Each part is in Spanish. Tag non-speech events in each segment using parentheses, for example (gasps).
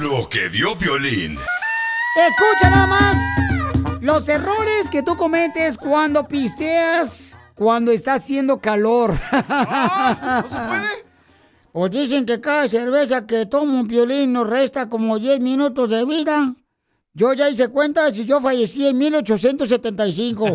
Lo que vio Violín. Escucha nada más los errores que tú cometes cuando pisteas cuando está haciendo calor. (laughs) ¿No se puede? O dicen que cada cerveza que toma un violín nos resta como 10 minutos de vida. Yo ya hice cuentas y yo fallecí en 1875. (laughs)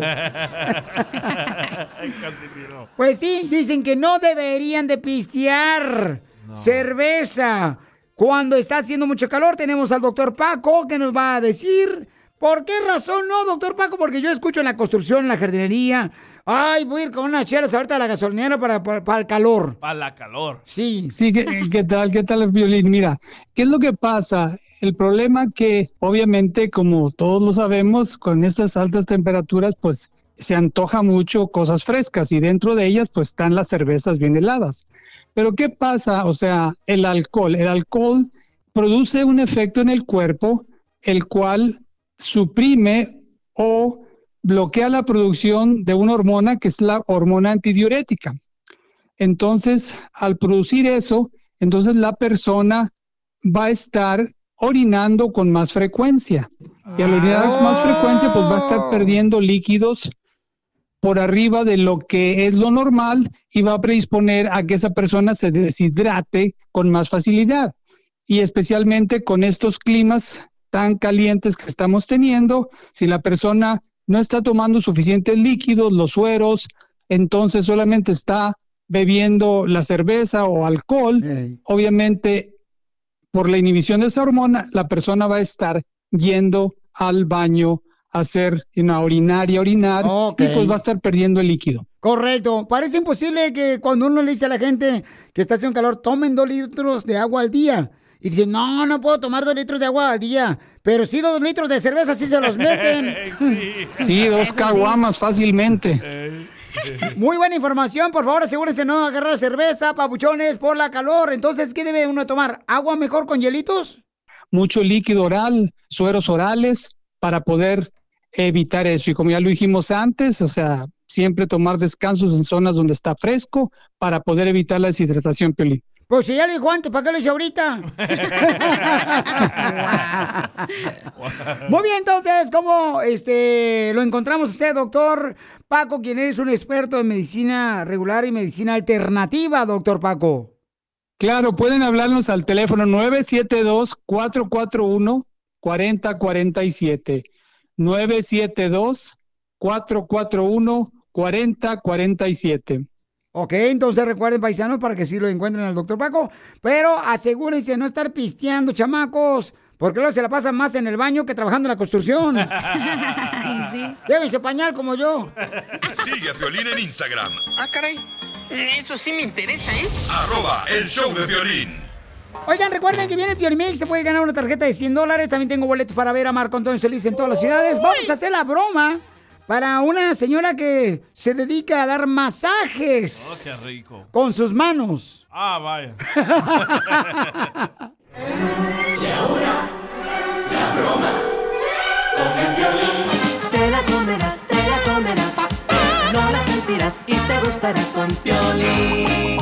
Pues sí, dicen que no deberían de pistear cerveza cuando está haciendo mucho calor. Tenemos al doctor Paco que nos va a decir por qué razón no, doctor Paco, porque yo escucho en la construcción, en la jardinería. Ay, voy a ir con unas chelas ahorita a la gasolinera para, para, para el calor. Para la calor. Sí. Sí, ¿qué, qué tal? ¿Qué tal el violín? Mira, ¿qué es lo que pasa? El problema que obviamente, como todos lo sabemos, con estas altas temperaturas, pues se antoja mucho cosas frescas y dentro de ellas pues están las cervezas bien heladas. Pero ¿qué pasa? O sea, el alcohol, el alcohol produce un efecto en el cuerpo el cual suprime o bloquea la producción de una hormona que es la hormona antidiurética. Entonces, al producir eso, entonces la persona va a estar orinando con más frecuencia. Y al orinar con más frecuencia, pues va a estar perdiendo líquidos por arriba de lo que es lo normal y va a predisponer a que esa persona se deshidrate con más facilidad. Y especialmente con estos climas tan calientes que estamos teniendo, si la persona no está tomando suficientes líquidos, los sueros, entonces solamente está bebiendo la cerveza o alcohol, obviamente por la inhibición de esa hormona, la persona va a estar yendo al baño hacer una orinaria, orinar, Ok. y pues va a estar perdiendo el líquido. Correcto. Parece imposible que cuando uno le dice a la gente que está haciendo calor, tomen dos litros de agua al día. Y dicen, no, no puedo tomar dos litros de agua al día. Pero sí, dos litros de cerveza sí se los meten. (laughs) Sí, dos caguamas fácilmente. Muy buena información, por favor, asegúrense no agarrar cerveza, papuchones, por la calor. Entonces, ¿qué debe uno tomar? ¿Agua mejor con hielitos? mucho líquido oral, sueros orales, para poder evitar eso. Y como ya lo dijimos antes, o sea, siempre tomar descansos en zonas donde está fresco para poder evitar la deshidratación, Piolín. Pues si ya le dijo antes, ¿para qué lo dice ahorita? (laughs) (laughs) Muy bien, entonces, ¿cómo este, lo encontramos usted, doctor Paco, quien es un experto en medicina regular y medicina alternativa, doctor Paco? Claro, pueden hablarnos al teléfono 972-441-4047. 972-441-4047. Ok, entonces recuerden, paisanos, para que sí lo encuentren al doctor Paco. Pero asegúrense de no estar pisteando, chamacos. Porque luego se la pasan más en el baño que trabajando en la construcción. (laughs) Llévense pañal como yo. Sigue a Violín en Instagram, Ah, caray. Eso sí me interesa, ¿eh? arroba el show de violín. Oigan, recuerden que viene el Fiorimix, se puede ganar una tarjeta de 100 dólares. También tengo boletos para ver a Marco Antonio Solís en todas las ciudades. Vamos a hacer la broma para una señora que se dedica a dar masajes Oh, qué rico. con sus manos. Ah, vaya. (laughs) Te la comerás, te la comerás. No la sentirás y te gustará con Piolín.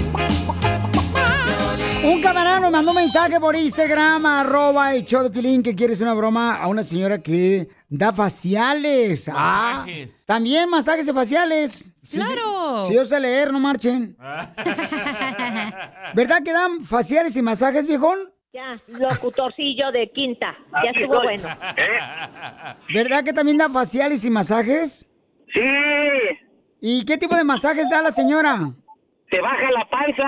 Un camarada nos mandó un mensaje por Instagram, arroba el show de Pilín, que quiere hacer una broma a una señora que da faciales. Ah, Masajes. también masajes de faciales. ¡Claro! Sí, yo sé leer, no marchen. (laughs) ¿Verdad que dan faciales y masajes, viejón? Ya, locutorcillo de quinta. Ya estuvo bueno. (laughs) ¿Verdad que también da faciales y masajes? Sí. ¿Y qué tipo de masajes da la señora? Te baja la panza.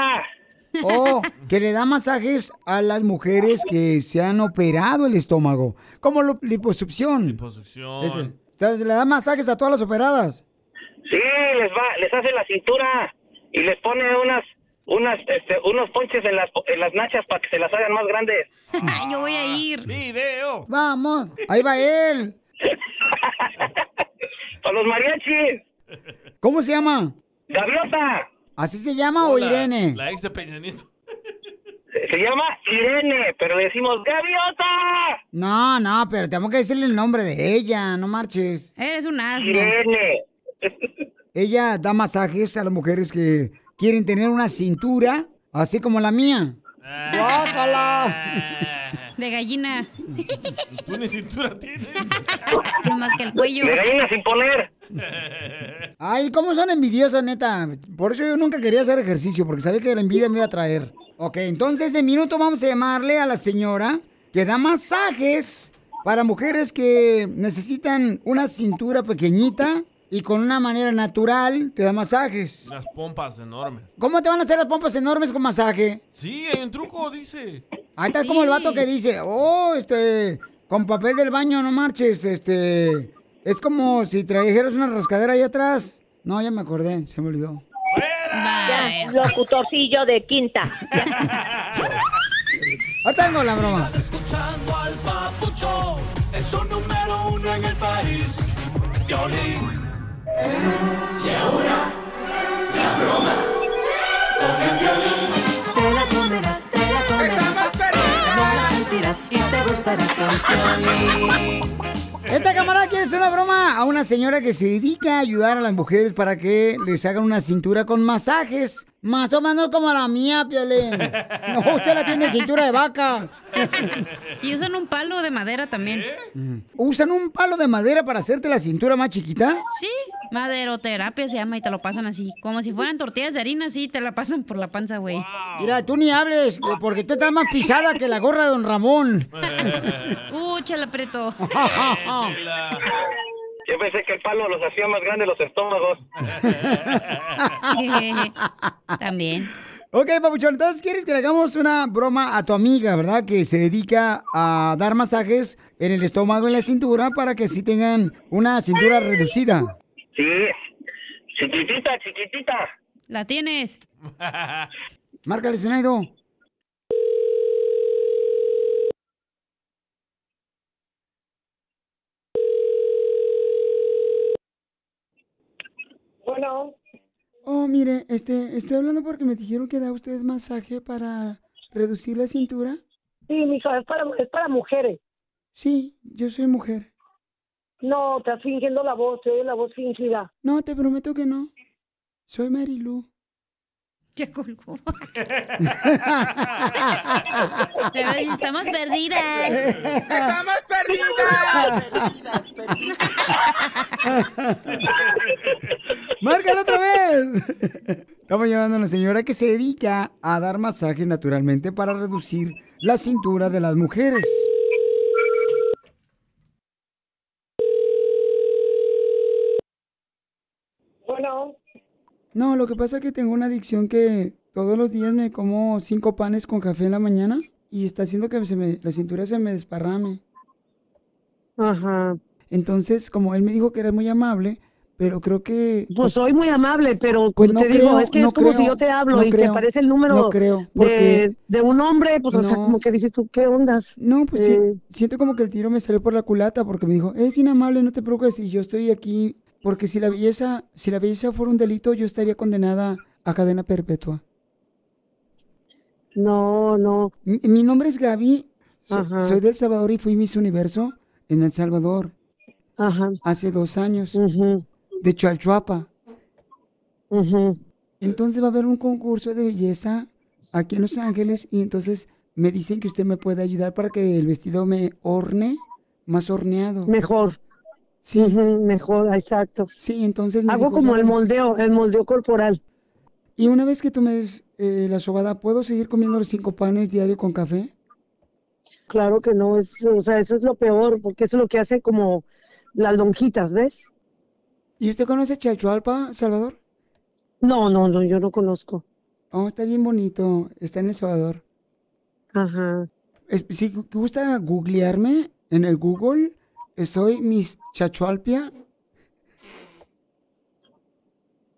Oh, que le da masajes a las mujeres que se han operado el estómago, como lo- liposucción. Liposucción. Ese. O sea, le da masajes a todas las operadas. Sí, les va, les hace la cintura y les pone unas, unas, este, unos ponches en las, en las nachas para que se las hagan más grandes. Yo voy a ir. Video. Vamos, ahí va él. (laughs) Para los mariachis. ¿Cómo se llama? Gaviota. ¿Así se llama o La- Irene? La ex de Peña Nieto. Se, llama Irene, pero le decimos Gaviota. No, no, pero tenemos que decirle el nombre de ella, no marches. Eres un asno. Irene. Ella da masajes a las mujeres que quieren tener una cintura, así como la mía. ¡Guácala! (laughs) De gallina. Tú ni cintura tienes. (laughs) No más que el cuello. De gallina sin poner. Ay, cómo son envidiosas, neta. Por eso yo nunca quería hacer ejercicio, porque sabía que la envidia me iba a traer. Ok, entonces en minuto vamos a llamarle a la señora que da masajes para mujeres que necesitan una cintura pequeñita y con una manera natural te da masajes. Las pompas enormes. ¿Cómo te van a hacer las pompas enormes con masaje? Sí, hay un truco, dice. Ahí está como el vato que dice, oh, este, con papel del baño, no marches, este, es como si trajeras una rascadera ahí atrás. No, ya me acordé, se me olvidó. Locutorcillo de quinta. Ahí tengo la broma. Escuchando al papucho, es un número uno en el país. Violín. Y ahora, la broma con el violín. Te la comerás, te la comerás. Y te gustará Piolín. Esta camarada quiere hacer una broma a una señora que se dedica a ayudar a las mujeres para que les hagan una cintura con masajes. Más o menos como la mía, Piolín. No, usted la tiene cintura de vaca. Y usan un palo de madera también. ¿Usan un palo de madera para hacerte la cintura más chiquita? Sí, maderoterapia se llama y te lo pasan así. Como si fueran tortillas de harina, así te la pasan por la panza, güey. Mira, tú ni hables, porque tú estás más pisada que la gorra de don Ramón. (laughs) Uh, chala preto. (laughs) Yo pensé que el palo los hacía más grandes los estómagos. (laughs) También. Ok, papuchón, entonces quieres que le hagamos una broma a tu amiga, ¿verdad? Que se dedica a dar masajes en el estómago y en la cintura para que así tengan una cintura reducida. Sí. Chiquitita, chiquitita. La tienes. (laughs) Márcale, Zenaido. Bueno, Oh, mire, este, estoy hablando porque me dijeron que da usted masaje para reducir la cintura. sí, mija, es para, es para mujeres. Sí, yo soy mujer. No, estás fingiendo la voz, te oye la voz fingida. No, te prometo que no. Soy Marilu. (laughs) Ya colgó. Estamos perdidas. Estamos perdidas. (laughs) ¡Márcala otra vez! Estamos llamando a una señora que se dedica a dar masajes naturalmente para reducir la cintura de las mujeres. No, lo que pasa es que tengo una adicción que todos los días me como cinco panes con café en la mañana y está haciendo que se me- la cintura se me desparrame. Ajá. Entonces, como él me dijo que era muy amable, pero creo que... Pues soy muy amable, pero Pues no te digo, es que no es como creo, si yo te hablo no y te aparece el número no creo, de, porque- de un hombre, pues o sea, como que dices tú, ¿qué ondas? No, pues sí, Eh, siento como que el tiro me salió por la culata porque me dijo, es bien amable, no te preocupes, y yo estoy aquí porque si la belleza, si la belleza fuera un delito, yo estaría condenada a cadena perpetua. No, no. Mi, mi nombre es Gaby, so- soy de El Salvador y fui Miss Universo en El Salvador. Ajá. Hace dos años. De Chalchuapa. Entonces va a haber un concurso de belleza aquí en Los Ángeles y entonces me dicen que usted me puede ayudar para que el vestido me horne más horneado. Mejor. Sí. mejor, exacto. Sí, entonces me Hago dijo, como "Ya el ven". moldeo, el moldeo corporal. Y una vez que tú me des eh, la sobada, ¿puedo seguir comiendo los cinco panes diario con café? Claro que no, es, o sea, eso es lo peor, porque eso es lo que hace como las lonjitas, ¿ves? ¿Y usted conoce Chalchualpa, Salvador? No, no, no, yo no conozco. Oh, está bien bonito. Está en El Salvador. Ajá. Es- Si gu- gusta googlearme en el Google, soy Miss Chachualpia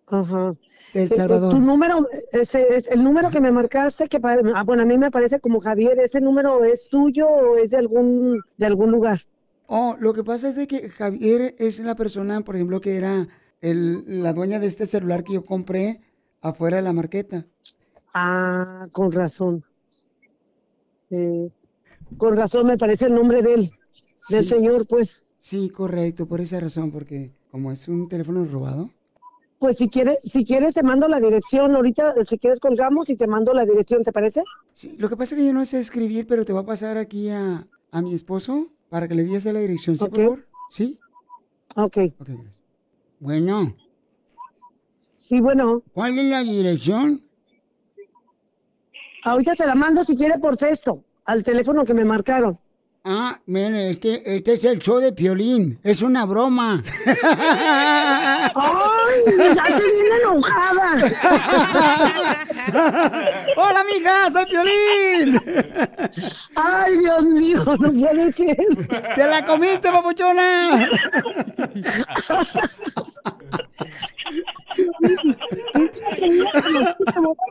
Ajá. del Eh, Salvador. Tu número, ese, es el número que me marcaste, que pa- ah, bueno, a mí me parece como Javier, ¿ese número es tuyo o es de algún, de algún lugar? Oh, lo que pasa es de que Javier es la persona, por ejemplo, que era el- la dueña de este celular que yo compré afuera de la marqueta. Ah, con razón. Eh, con razón me parece el nombre de él, del Sí. señor, pues. Sí, correcto, por esa razón, porque como es un teléfono robado. Pues si quieres, si quieres te mando la dirección ahorita, si quieres colgamos y te mando la dirección, ¿te parece? Sí, lo que pasa es que yo no sé escribir, pero te voy a pasar aquí a, a mi esposo para que le digas la dirección, ¿sí, por favor? ¿Sí? Ok. Ok, gracias. Bueno. Sí, bueno. ¿Cuál es la dirección? Ahorita te la mando si quieres por texto, al teléfono que me marcaron. Ah, mire, este, este es el show de Piolín. Es una broma. ¡Ay! Ya estoy bien enojada. ¡Hola, amiga! ¡Soy Piolín! ¡Ay, Dios mío! No puede ser. ¡Te la comiste, papuchona!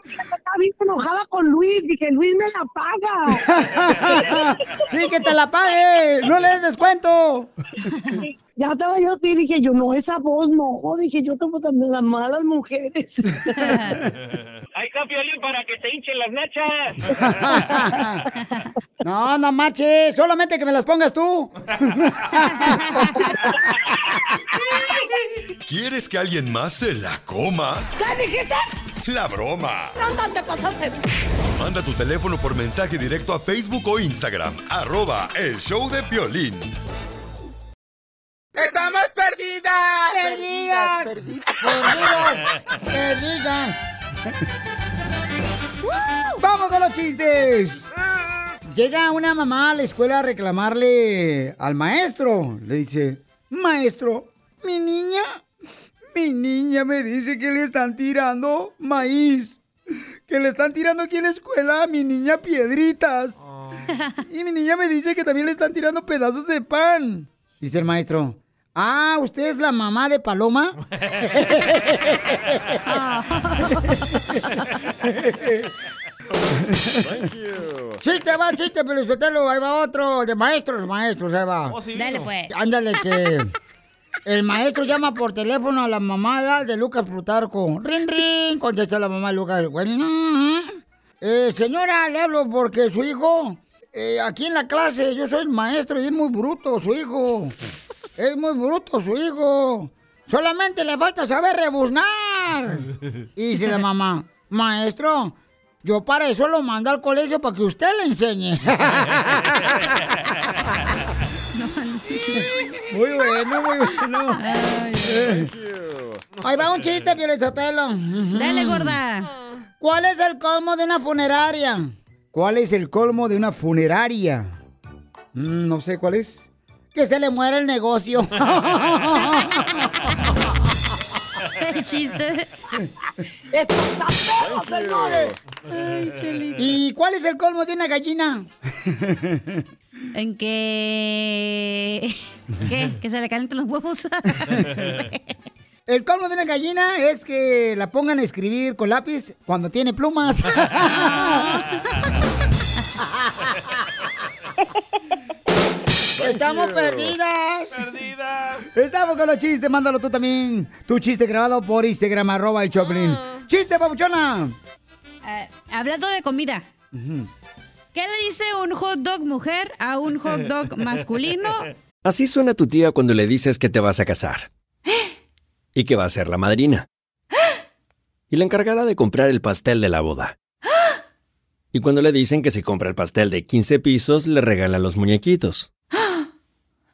Estaba bien enojada con Luis. Dije, Luis me la paga. ¡Sí, que te la pague! ¡No le des descuento! (laughs) Ya estaba yo así, dije yo, no, esa voz no. Dije, yo tengo también las malas mujeres. (laughs) Ahí está Piolín para que te hinchen las nachas. (laughs) No, no manches, solamente que me las pongas tú. (laughs) ¿Quieres que alguien más se la coma? ¿Qué dijiste? La broma. No te pasaste. Manda tu teléfono por mensaje directo a Facebook o Instagram. Arroba el show de Piolín. ¡Estamos perdidas! ¡Perdidas! ¡Perdidas! ¡Perdidas! ¡Vamos con los chistes! Llega una mamá a la escuela a reclamarle al maestro. Le dice, maestro, mi niña, mi niña me dice que le están tirando maíz. Que le están tirando aquí en la escuela a mi niña piedritas. Y mi niña me dice que también le están tirando pedazos de pan. Dice el maestro, ah, ¿usted es la mamá de Paloma? (laughs) Chiste, va, chiste, pero suéltalo, ahí va otro, de maestros, maestros, ahí va. Oh, sí. Dale, pues. Ándale, que el maestro llama por teléfono a la mamá de Lucas Plutarco. Rin, rin, contesta la mamá de Lucas. Bueno, eh, señora, le hablo porque su hijo, eh, aquí en la clase, yo soy el maestro y es muy bruto su hijo. Es muy bruto su hijo. Solamente le falta saber rebuznar. Y dice la mamá, maestro, yo para eso lo mando al colegio para que usted le enseñe. (laughs) Muy bueno, muy bueno. Ahí va un chiste, Piolizotelo. Dale, gorda. ¿Cuál es el colmo de una funeraria? ¿Cuál es el colmo de una funeraria? Mm, no sé cuál es. Que se le muera el negocio. El chiste. Ay. ¿Y cuál es el colmo de una gallina? En que... (laughs) ¿Qué? Que se le calienten los huevos. (laughs) El colmo de una gallina es que la pongan a escribir con lápiz cuando tiene plumas. (laughs) Estamos perdidas. Perdidas. Estamos con los chistes. Mándalo tú también. Tu chiste grabado por Instagram, arroba el Choplin. ¡Chiste, papuchona! Eh, hablando de comida. ¿Qué le dice un hot dog mujer a un hot dog (laughs) masculino? Así suena tu tía cuando le dices que te vas a casar. (gasps) Y que va a ser la madrina. (gasps) Y la encargada de comprar el pastel de la boda. (gasps) Y cuando le dicen que si compra el pastel de 15 pisos, le regalan los muñequitos.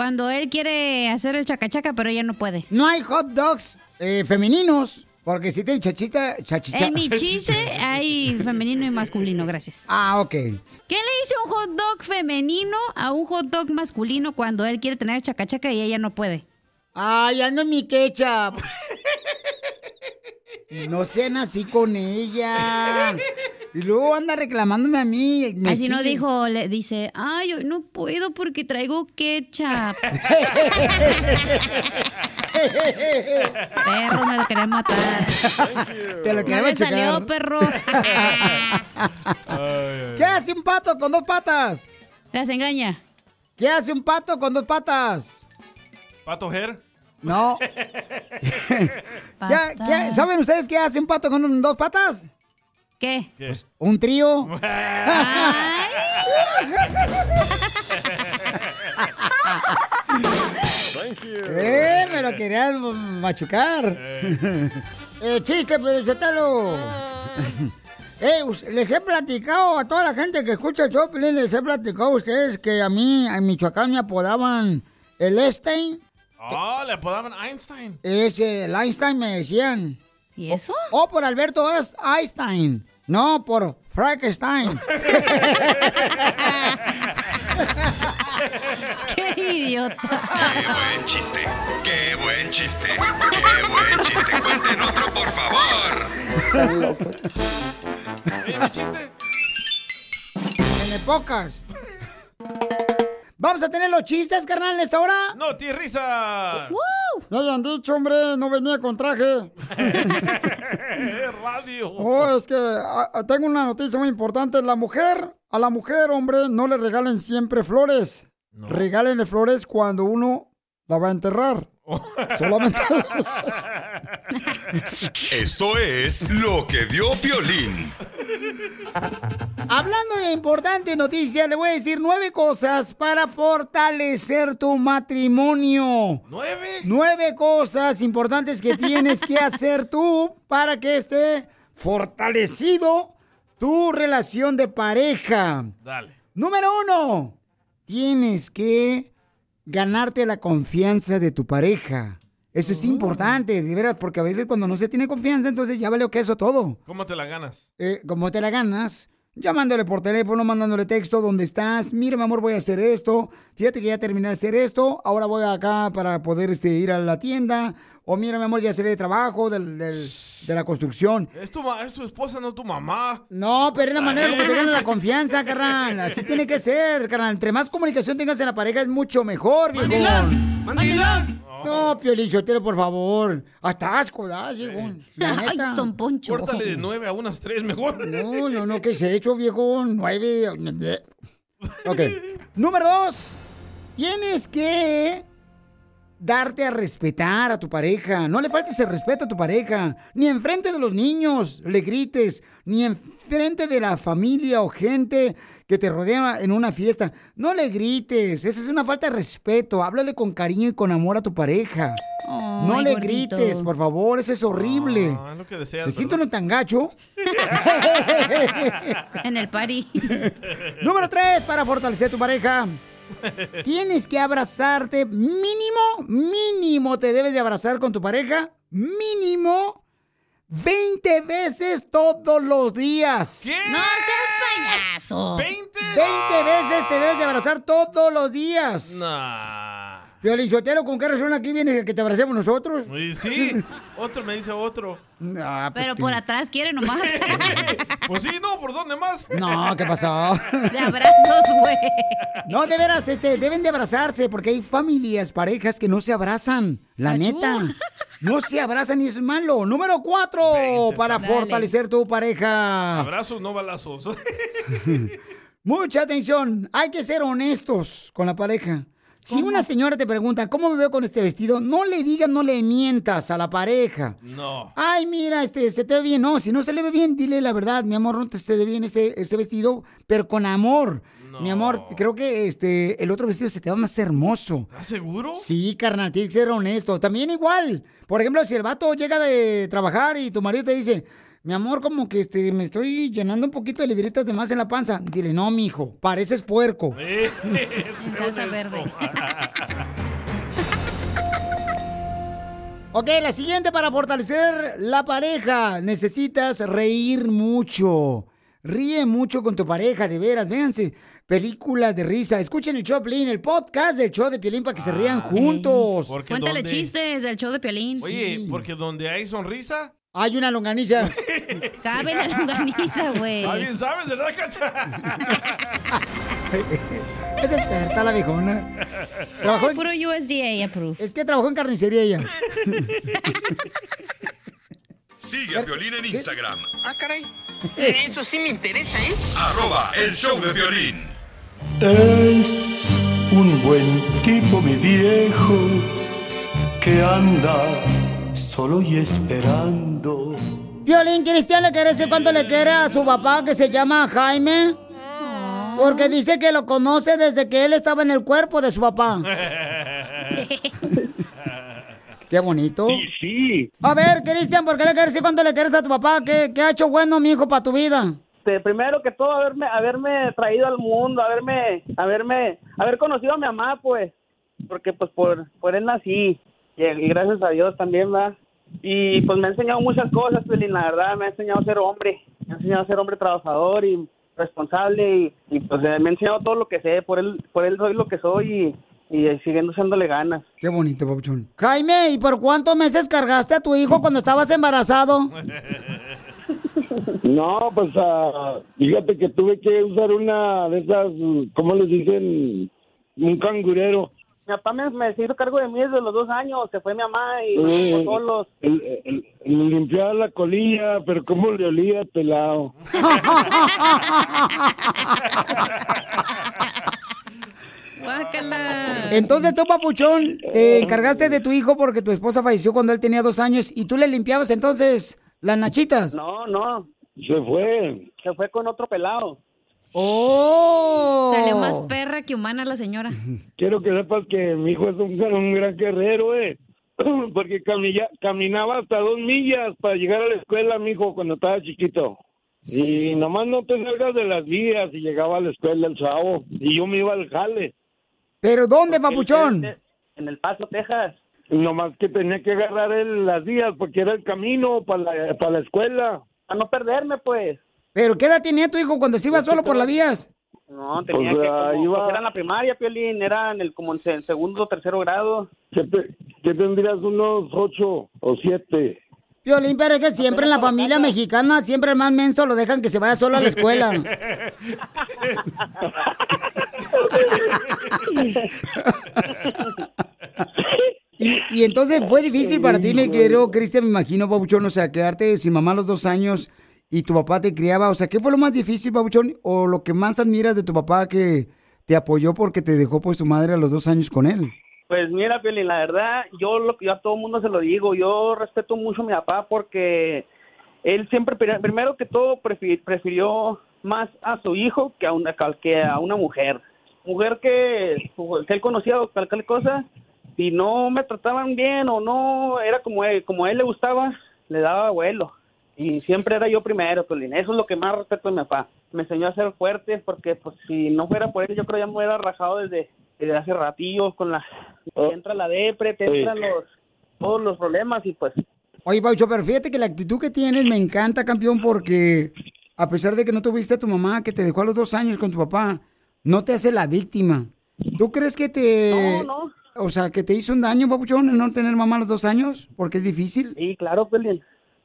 Cuando él quiere hacer el chacachaca, pero ella no puede. No hay hot dogs eh, femeninos. Porque si tiene chachita, chachicha. En mi (laughs) chiste hay femenino y masculino, gracias. Ah, ok. ¿Qué le dice un hot dog femenino a un hot dog masculino cuando él quiere tener chacachaca y ella no puede? Ay, ando en mi ketchup. No sean así con ella. Y luego anda reclamándome a mí. me Así no dijo, le dice, ay, hoy no puedo porque traigo ketchup. Perros, me lo querían matar. Te lo No quería me salió, perros. ¿Qué hace un pato con dos patas? Las engaña. ¿Qué hace un pato con dos patas? ¿Pato Her? No. (laughs) ¿Qué- qué- ¿Saben ustedes qué hace un pato con un- dos patas? ¿Qué? Pues un trío. ¡Eh! (laughs) Me lo querías machucar. eh, chiste, pero suéltalo. Eh, us- les he platicado a toda la gente que escucha el show, les he platicado a ustedes que a mí en Michoacán me apodaban el Einstein. Oh, le apodaban Einstein. Ese, el Einstein me decían. ¿Y eso? O, o por Alberto es Einstein. No, por Frankenstein. (laughs) ¡Qué idiota! ¡Qué buen chiste! ¡Qué buen chiste! ¡Qué buen chiste! ¡Cuenten otro, por favor! Tiene pocas. ¿Vamos a tener los chistes, carnal, en esta hora? ¡No, tienes risa! Ya hayan dicho, hombre, no venía con traje. (laughs) Radio. Oh, es que ah, ah, tengo una noticia muy importante. La mujer, a la mujer, hombre, no le regalen siempre flores. Regálenle flores cuando uno la va a enterrar. Solamente. Esto es lo que vio Piolín. Hablando de importante noticia, le voy a decir nueve cosas para fortalecer tu matrimonio. ¿Nueve? Nueve cosas importantes que tienes que hacer tú para que esté fortalecido tu relación de pareja. Dale. Número uno, tienes que ganarte la confianza de tu pareja. Eso es importante, de veras, porque a veces cuando no se tiene confianza, entonces ya vale queso todo. ¿Cómo te la ganas? Eh, como te la ganas, llamándole por teléfono, mandándole texto, ¿dónde estás? Mira, mi amor, voy a hacer esto. Fíjate que ya terminé de hacer esto. Ahora voy acá para poder este, ir a la tienda. O mira, mi amor, ya salí de trabajo, del, del- de la construcción. Es tu, es tu esposa, no tu mamá. No, pero es la manera como te ganan la confianza, carnal. Así tiene que ser, carnal. Entre más comunicación tengas en la pareja es mucho mejor, viejo. ¡Mandilón! No, Piolichotero, por favor. Hasta asco, ¿verdad, viejo? (laughs) La Ay, don Poncho. Córtale de nueve a unas tres mejor. No, no, no, ¿qué se ha hecho, viejo? Nueve. (laughs) Ok. Número dos. Tienes que darte a respetar a tu pareja. No le faltes el respeto a tu pareja. Ni enfrente de los niños le grites. Ni enfrente de la familia o gente que te rodea en una fiesta. No le grites. Esa es una falta de respeto. Háblale con cariño y con amor a tu pareja. no Ay, le gordito. grites, por favor. Eso es horrible. Ah, es lo que deseas, Se siente uno tan gacho. (laughs) en el party. (laughs) Número tres, para fortalecer tu pareja. Tienes que abrazarte mínimo, mínimo te debes de abrazar con tu pareja, mínimo 20 veces todos los días. No seas payaso. ¿20? 20 veces te debes de abrazar todos los días. Nah. Piolichotero, ¿con qué razón aquí vienes a que te abracemos nosotros? Y sí, (laughs) otro me dice otro. Pues Pero que- por atrás quiere nomás. (laughs) Pues sí, no, ¿por dónde más? No, ¿qué pasó? (laughs) De abrazos, güey. No, de veras, este, deben de abrazarse porque hay familias, parejas que no se abrazan. La Achú. neta. No se abrazan y eso es malo. Número cuatro, para Dale. fortalecer tu pareja. Abrazos, no balazos. Mucha atención. Hay que ser honestos con la pareja. Si una señora te pregunta, ¿cómo me veo con este vestido? No le digas, no le mientas a la pareja. No. Ay, mira, este, se te ve bien. No, si no se le ve bien, dile la verdad. Mi amor, no te esté bien este, ese vestido, pero con amor. Mi amor, creo que este, el otro vestido se te va más hermoso. ¿Estás seguro? Sí, carnal, tienes que ser honesto. También igual. Por ejemplo, si el vato llega de trabajar y tu marido te dice, mi amor, como que este, me estoy llenando un poquito de libritas de más en la panza. Dile, no, mijo, pareces puerco. (laughs) En salsa verde. (laughs) Ok, la siguiente para fortalecer la pareja. Necesitas reír mucho. Ríe mucho con tu pareja, de veras. Véanse películas de risa. Escuchen el show Piolín, el podcast del show de Piolín para que se rían juntos. Porque Cuéntale donde- chistes del show de Piolín. Oye, porque donde hay sonrisa. Hay una longaniza. (laughs) Cabe la longaniza, güey. Ah, bien sabes, ¿verdad, Cacha? (laughs) es experta la viejona. Trabajó en- Puro USDA approved. Es que trabajó en carnicería ella. Sigue a Piolín en Instagram. Ah, caray. Eso sí me interesa, ¿eh? Arroba el show de violín. Es un buen tipo, mi viejo, que anda solo y esperando. Violín Cristian le quiere decir cuánto le quiere a su papá que se llama Jaime. Porque dice que lo conoce desde que él estaba en el cuerpo de su papá. (laughs) Qué bonito. Sí, sí. A ver, Cristian, ¿por qué le quieres decir cuánto le quieres a tu papá? ¿Qué, qué ha hecho bueno, mi hijo, para tu vida? Este, primero que todo haberme haberme traído al mundo, haberme haberme haber conocido a mi mamá, pues, porque pues por por él nací y, y gracias a Dios también, va. Y pues me ha enseñado muchas cosas, Pelín, la verdad, me ha enseñado a ser hombre, me ha enseñado a ser hombre trabajador y responsable y, y, pues me ha enseñado todo lo que sé, por él por él soy lo que soy y, y siguiendo echándole ganas. Qué bonito, papuchón. Jaime, ¿y por cuántos meses cargaste a tu hijo cuando estabas embarazado? (laughs) No, pues ah, fíjate que tuve que usar una de esas, ¿cómo les dicen? Un cangurero. Mi papá me, me se hizo cargo de mí desde los dos años, se fue mi mamá y Eh, solos. el- el- el limpiaba la colilla, pero cómo le olía pelado. (laughs) Guácala. Entonces tú, papuchón, te encargaste de tu hijo porque tu esposa falleció cuando él tenía dos años y tú le limpiabas entonces las nachitas. No, no. Se fue. Se fue con otro pelado. ¡Oh! Salió más perra que humana la señora. (laughs) Quiero que sepas que mi hijo es un, un gran guerrero, eh. (clears throat) Porque camilla- caminaba hasta dos millas para llegar a la escuela, mi hijo, cuando estaba chiquito. Y nomás no te salgas de las vías y llegaba a la escuela el sábado. Y yo me iba al jale. ¿Pero dónde, papuchón? En El Paso, Texas. Nomás que tenía que agarrar el- las vías porque era el camino para la, para la escuela. A no perderme, pues. ¿Pero qué edad tenía tu hijo cuando se iba solo por las vías? No, tenía O que... Como, iba- pues, era en la primaria, Piolín. Era en el, como en se- segundo o tercero grado. ¿Qué, te- qué tendrías? Unos ocho o siete. Violín, pero es que siempre en la familia mexicana, siempre el más menso lo dejan que se vaya solo a la escuela. (laughs) Y, y entonces fue difícil para ti, me quiero, Cristian, me imagino, Babuchón, o sea, quedarte sin mamá a los dos años y tu papá te criaba. O sea, ¿qué fue lo más difícil, Babuchón? O lo que más admiras de tu papá que te apoyó porque te dejó pues su madre a los dos años con él. Pues mira, Piolín, la verdad, yo, lo, yo a todo mundo se lo digo, yo respeto mucho a mi papá porque él siempre, pri- primero que todo, prefi- prefirió más a su hijo que a una, que a una mujer. Mujer que, que él conocía o cualquier cosa, y no me trataban bien o no, era como como a él le gustaba, le daba vuelo. Y siempre era yo primero, Piolín. Eso es lo que más respeto a mi papá. Me enseñó a ser fuerte porque pues si no fuera por él, yo creo ya me hubiera rajado desde, desde hace ratillo con la... Te entra la depre, te Sí. entran los, todos los problemas y pues... Oye, Paucho, pero fíjate que la actitud que tienes me encanta, campeón, porque a pesar de que no tuviste a tu mamá, que te dejó a los dos años con tu papá, no te hace la víctima. ¿Tú crees que te... No, no. O sea, que te hizo un daño, Papuchón, el no tener mamá a los dos años? Porque es difícil. Sí, claro, Pelín.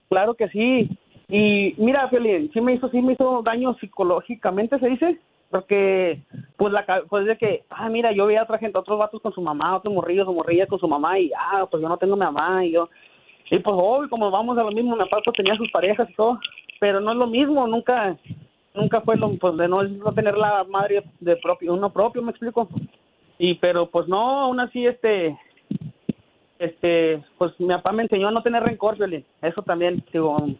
Claro que sí. Y mira, Pelín, sí me hizo, sí me hizo daño psicológicamente, se dice, porque pues la pues de que, ah, mira, yo veía a otra gente, otros vatos con su mamá, otros morrillos o morrillas con su mamá y ah, pues yo no tengo mi mamá y yo y pues hoy como vamos a lo mismo, mi papá pues tenía sus parejas y todo, pero no es lo mismo, nunca nunca fue lo pues de no, no tener la madre de propio, uno propio, me explico. Y pero pues no, aún así este este, pues mi papá me enseñó a no tener rencor, Violín. Eso también, digo, mi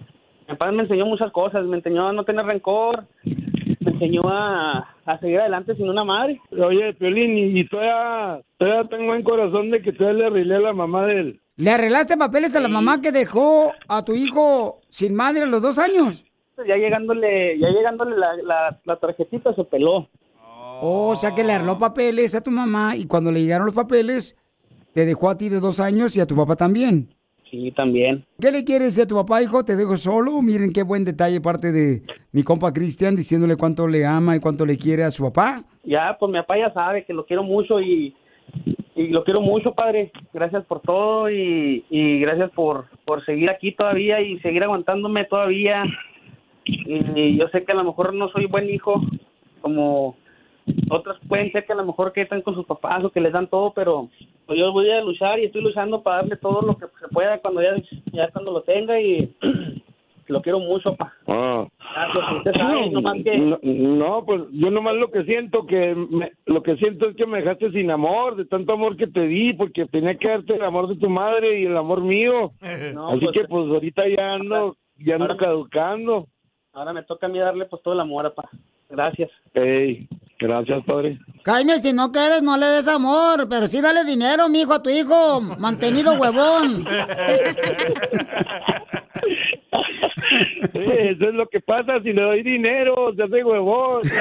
papá me enseñó muchas cosas, me enseñó a no tener rencor, me enseñó a, a seguir adelante sin una madre. Oye, Piolín, y, y todavía, todavía tengo en corazón de que todavía le arreglé a la mamá de él. ¿Le arreglaste papeles a la mamá que dejó a tu hijo sin madre a los dos años? Ya llegándole, ya llegándole la, la, la tarjetita se peló. Oh, o sea que le arregló papeles a tu mamá y cuando le llegaron los papeles, te dejó a ti de dos años y a tu papá también. Sí, también. ¿Qué le quieres decir a tu papá, hijo? Te dejo solo. Miren qué buen detalle parte de mi compa Cristian diciéndole cuánto le ama y cuánto le quiere a su papá. Ya, pues mi papá ya sabe que lo quiero mucho y, y lo quiero mucho, padre. Gracias por todo y, y gracias por, por seguir aquí todavía y seguir aguantándome todavía. Y yo sé que a lo mejor no soy buen hijo, como otros pueden ser que a lo mejor que están con sus papás o que les dan todo, pero pues yo voy a luchar y estoy luchando para darle todo lo que se pueda cuando ya, ya cuando lo tenga y (clears throat) lo quiero mucho, pa. Ah. Gracias, usted sabe, (clears throat) nomás que... No, no, pues yo nomás lo que siento que me- lo que siento es que me dejaste sin amor, de tanto amor que te di, porque tenía que darte el amor de tu madre y el amor mío. (laughs) No, Así pues, que pues ahorita ya ando, ya ando ahora- caducando. Ahora me toca a mí darle pues todo el amor, pa. Gracias. Ey, gracias, padre. Jaime, si no quieres, no le des amor, pero sí dale dinero, mijo, a tu hijo. Mantenido huevón. Eso es lo que pasa si le doy dinero, se hace huevón. (laughs)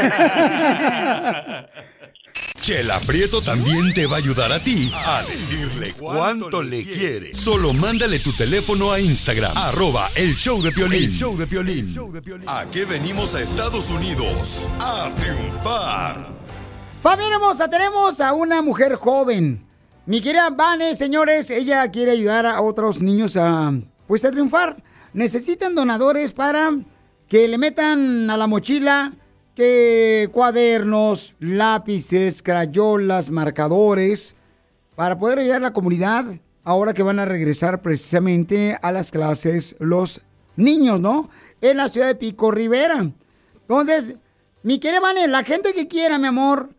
Chela Prieto también te va a ayudar a ti a decirle cuánto le quiere. Solo mándale tu teléfono a Instagram, arroba el show de Piolín. El show de Piolín. ¿A qué venimos a Estados Unidos? A triunfar. Familia hermosa, tenemos a una mujer joven. Mi querida Vane, señores, ella quiere ayudar a otros niños a, pues, a triunfar. Necesitan donadores para que le metan a la mochila que cuadernos, lápices, crayolas, marcadores, para poder ayudar a la comunidad ahora que van a regresar precisamente a las clases los niños, ¿no? En la ciudad de Pico Rivera. Entonces, mi querida Vane, la gente que quiera, mi amor,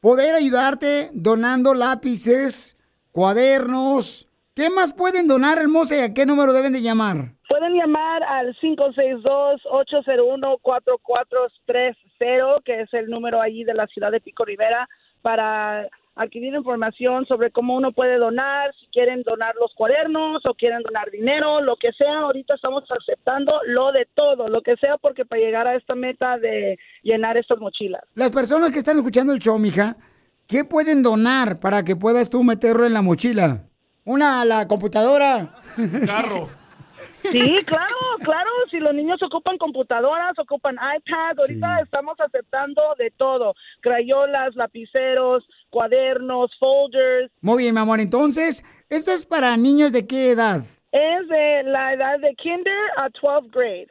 poder ayudarte donando lápices, cuadernos. ¿Qué más pueden donar, hermosa? ¿Y a qué número deben de llamar? Pueden llamar al 562-801-4430, que es el número allí de la ciudad de Pico Rivera, para adquirir información sobre cómo uno puede donar, si quieren donar los cuadernos o quieren donar dinero, lo que sea. Ahorita estamos aceptando lo de todo, lo que sea, porque para llegar a esta meta de llenar estas mochilas. Las personas que están escuchando el show, mija, ¿qué pueden donar para que puedas tú meterlo en la mochila? Una a la computadora. Carro. (laughs) Sí, claro, claro. Si los niños ocupan computadoras, ocupan iPads, ahorita estamos aceptando de todo: crayolas, lapiceros, cuadernos, folders. Muy bien, mi amor. Entonces, ¿esto es para niños de qué edad? Es de la edad de kinder a 12th grade.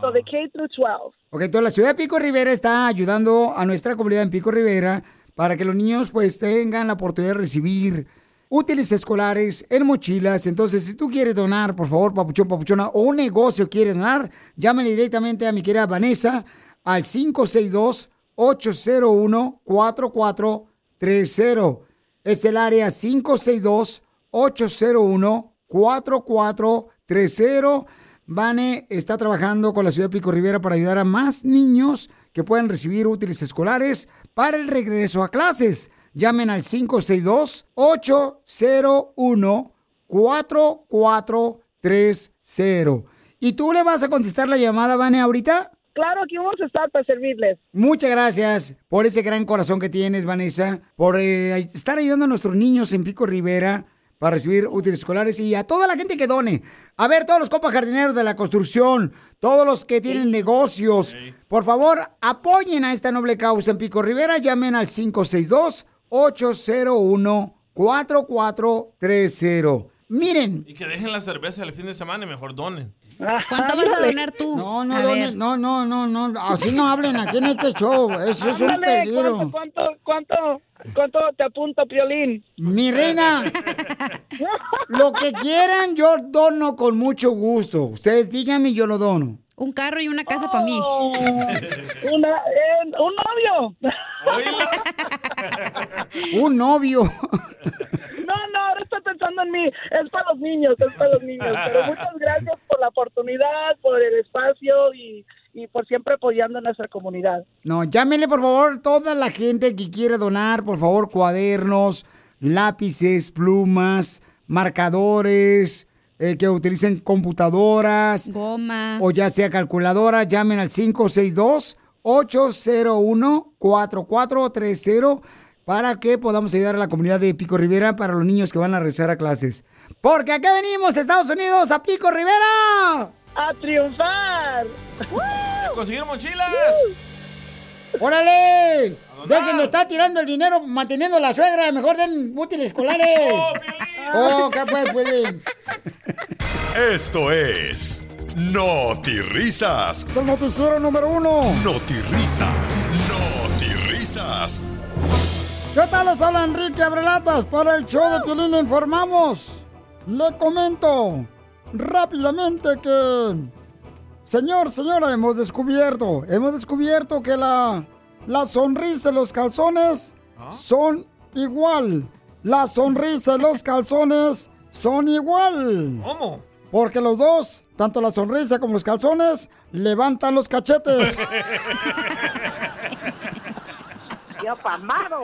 So de K through 12. Ok, entonces la ciudad de Pico Rivera está ayudando a nuestra comunidad en Pico Rivera para que los niños pues tengan la oportunidad de recibir útiles escolares en mochilas. Entonces, si tú quieres donar, por favor, papuchón, papuchona, o un negocio quiere donar, llámenle directamente a mi querida Vanessa al 562-801-4430. es el área 562-801-4430. Vane está trabajando con la ciudad de Pico Rivera para ayudar a más niños que puedan recibir útiles escolares para el regreso a clases. Llamen al 562-801-4430. ¿Y tú le vas a contestar la llamada, Vane, ahorita? Claro, aquí vamos a estar para servirles. Muchas gracias por ese gran corazón que tienes, Vanessa, por eh, estar ayudando a nuestros niños en Pico Rivera para recibir útiles escolares y a toda la gente que done. A ver, todos los copas jardineros de la construcción, todos los que tienen negocios, por favor, apoyen a esta noble causa en Pico Rivera. Llamen al 562-801-4430. Miren, Y que dejen la cerveza el fin de semana y mejor donen. ¿Cuánto vas a donar tú? No, no, donen- no, no, no, no, así no hablen aquí en este show. Eso es un peligro. ¿Cuánto, cuánto, cuánto, cuánto te apunto, Piolín? Mi reina, (laughs) lo que quieran yo dono con mucho gusto. Ustedes díganme y yo lo dono. Un carro y una casa para mí. Oh, (laughs) Una, eh, un novio. Un novio. No, no, ahora estoy pensando en mí. Es para los niños, es para los niños. Pero muchas gracias por la oportunidad, por el espacio y, y por siempre apoyando a nuestra comunidad. No, llámenle por favor toda la gente que quiere donar, por favor, cuadernos, lápices, plumas, marcadores, eh, que utilicen computadoras. Goma. O ya sea calculadora, llamen al 562-801-4430 para que podamos ayudar a la comunidad de Pico Rivera para los niños que van a regresar a clases. Porque acá venimos, Estados Unidos, a Pico Rivera. ¡A triunfar! ¡A conseguir mochilas! ¡Órale! Dejen de estar tirando el dinero manteniendo a la suegra. Mejor den útiles escolares. ¡Oh, qué pues, pues! Esto es Risas. Es el noticiero número uno. Risas. Risas. ¿Qué tal? Les habla Enrique Abrelatas para el show de Piolín. Le informamos. Le comento rápidamente que... Señor, señora, hemos descubierto, hemos descubierto que la, la sonrisa y los calzones son igual. La sonrisa y los calzones son igual. ¿Cómo? Porque los dos, tanto la sonrisa como los calzones, levantan los cachetes. (laughs) ¡Ya pamado!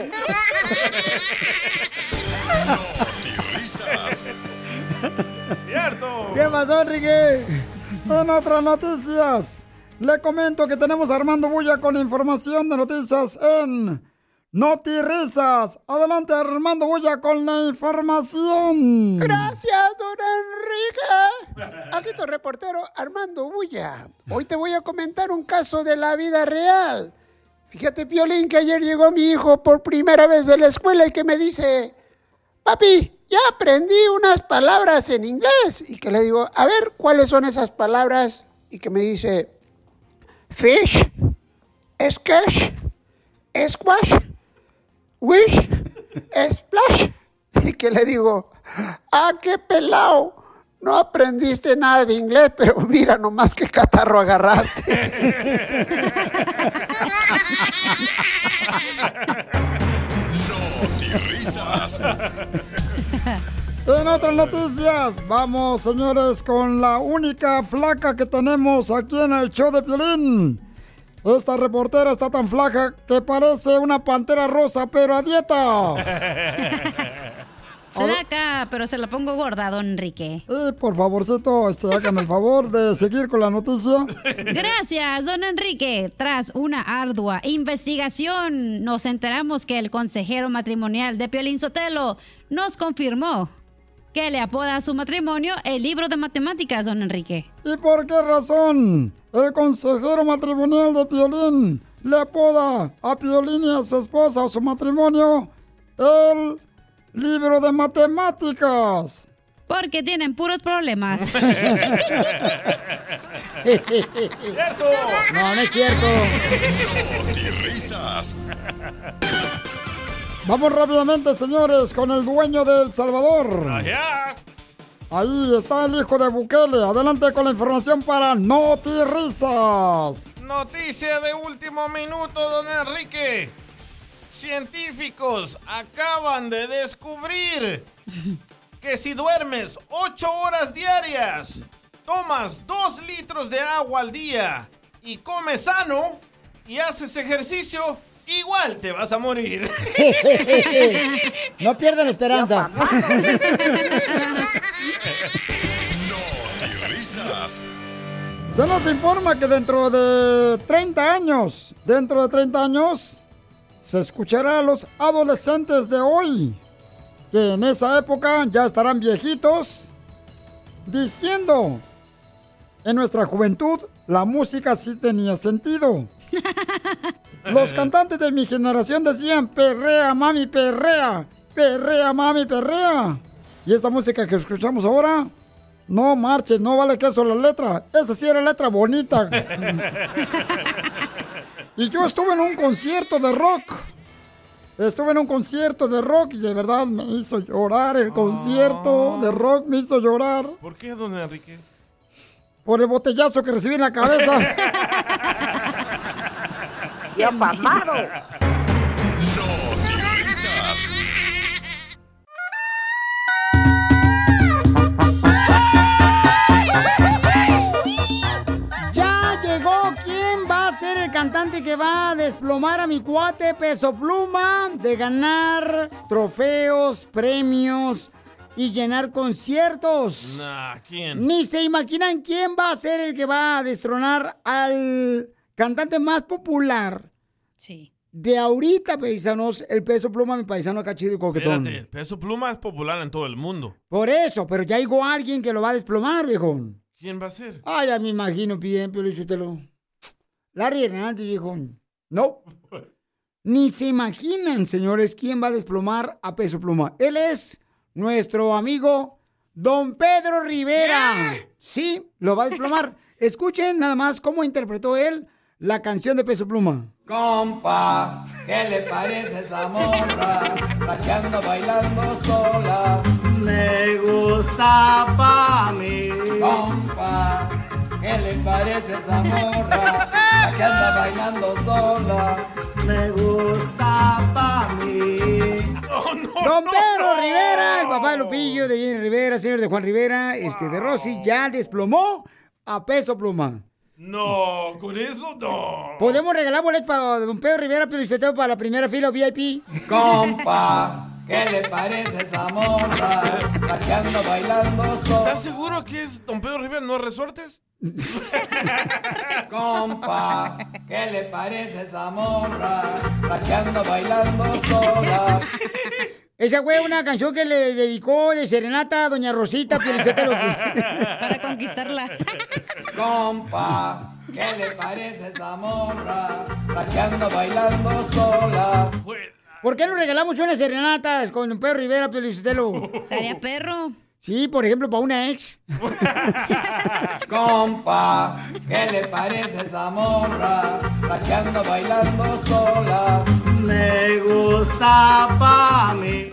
¡Cierto! ¿Qué pasó, Enrique? En otras noticias, le comento que tenemos a Armando Bulla con información de noticias en Notirrisas. Adelante, Armando Bulla, con la información. Gracias, don Enrique. Aquí tu reportero Armando Bulla. Hoy te voy a comentar un caso de la vida real. Fíjate, Piolín, que ayer llegó mi hijo por primera vez de la escuela y que me dice, papi, ya aprendí unas palabras en inglés. Y que le digo, a ver, ¿cuáles son esas palabras? Y que me dice, fish, sketch, squash, wish, splash. (laughs) Y que le digo, ah, qué pelao. No aprendiste nada de inglés, pero mira nomás qué catarro agarraste. Risas. En otras noticias, vamos, señores, con la única flaca que tenemos aquí en el show de Piolín. Esta reportera está tan flaca que parece una pantera rosa, pero a dieta. (laughs) Flaca, pero se la pongo gorda, don Enrique. Y por favorcito, este, hágame el favor de seguir con la noticia. Gracias, don Enrique. Tras una ardua investigación, nos enteramos que el consejero matrimonial de Piolín Sotelo nos confirmó que le apoda a su matrimonio el libro de matemáticas, don Enrique. ¿Y por qué razón el consejero matrimonial de Piolín le apoda a Piolín y a su esposa o su matrimonio el libro de matemáticas? Porque tienen puros problemas. (laughs) (laughs) ¡Cierto! No, no es cierto. Risas. Vamos rápidamente, señores, con el dueño de El Salvador. Gracias. Ahí está el hijo de Bukele. Adelante con la información para Noti Risas. Noticia de último minuto, don Enrique. Científicos acaban de descubrir que si duermes 8 horas diarias, tomas 2 litros de agua al día y comes sano y haces ejercicio, igual te vas a morir. (laughs) no pierdan esperanza. Risas. (laughs) Se nos informa que dentro de 30 años, dentro de 30 años, se escuchará a los adolescentes de hoy, que en esa época ya estarán viejitos, diciendo, en nuestra juventud la música sí tenía sentido. (laughs) Los cantantes de mi generación decían, perrea, mami, perrea, perrea, mami, perrea. Y esta música que escuchamos ahora, no marches, no vale queso la letra. Esa sí era letra bonita. (laughs) y yo estuve en un concierto de rock. Estuve en un concierto de rock y de verdad me hizo llorar. El concierto de rock me hizo llorar ¿Por qué, don Enrique? por el botellazo que recibí en la cabeza. (laughs) ¡Ya pamado! Risas. ¡Ya llegó! ¿Quién va a ser el cantante que va a desplomar a mi cuate Peso Pluma de ganar trofeos, premios y llenar conciertos? Nah, ¿quién? Ni se imaginan quién va a ser el que va a destronar al cantante más popular Sí. de ahorita, paisanos, el Peso Pluma, mi paisano acá chido y coquetón. Espérate, Peso Pluma es popular en todo el mundo. Por eso, pero ya llegó alguien que lo va a desplomar, viejo. ¿Quién va a ser? Ah, ya me imagino bien, pero lo. Larry Hernández, viejo. No. (laughs) Ni se imaginan, señores, quién va a desplomar a Peso Pluma. Él es nuestro amigo Don Pedro Rivera. Sí, lo va a desplomar. (laughs) Escuchen nada más cómo interpretó él la canción de Peso Pluma. Compa, ¿qué le parece esa morra? La que anda bailando sola. Me gusta pa' mí. Compa, ¿qué le parece esa morra? La que anda bailando sola. Me gusta pa' mí. Don Pedro Rivera, el papá de Lupillo, de Jenny Rivera, señor de Juan Rivera, este de Rosy, ya desplomó a Peso Pluma. No, con eso no. ¿Podemos regalar boletos para Don Pedro Rivera, pero para la primera fila VIP? Compa, ¿qué le parece esa morra? Anda bailando. ¿Estás seguro que es Don Pedro Rivera, no Resortes? Compa, ¿qué le parece esa morra? Anda bailando sola. Esa fue una canción que le dedicó de serenata a Doña Rosita Pielichotelo. (laughs) Para conquistarla. Compa, ¿qué le parece esa morra? Bailando sola. ¿Por qué no regalamos unas serenatas con Don Pedro Rivera Pielichotelo? Estaría perro. Sí, por ejemplo, para una ex. (laughs) Compa, ¿qué le parece esa morra? Anda bailando sola. Me gusta pa' mí.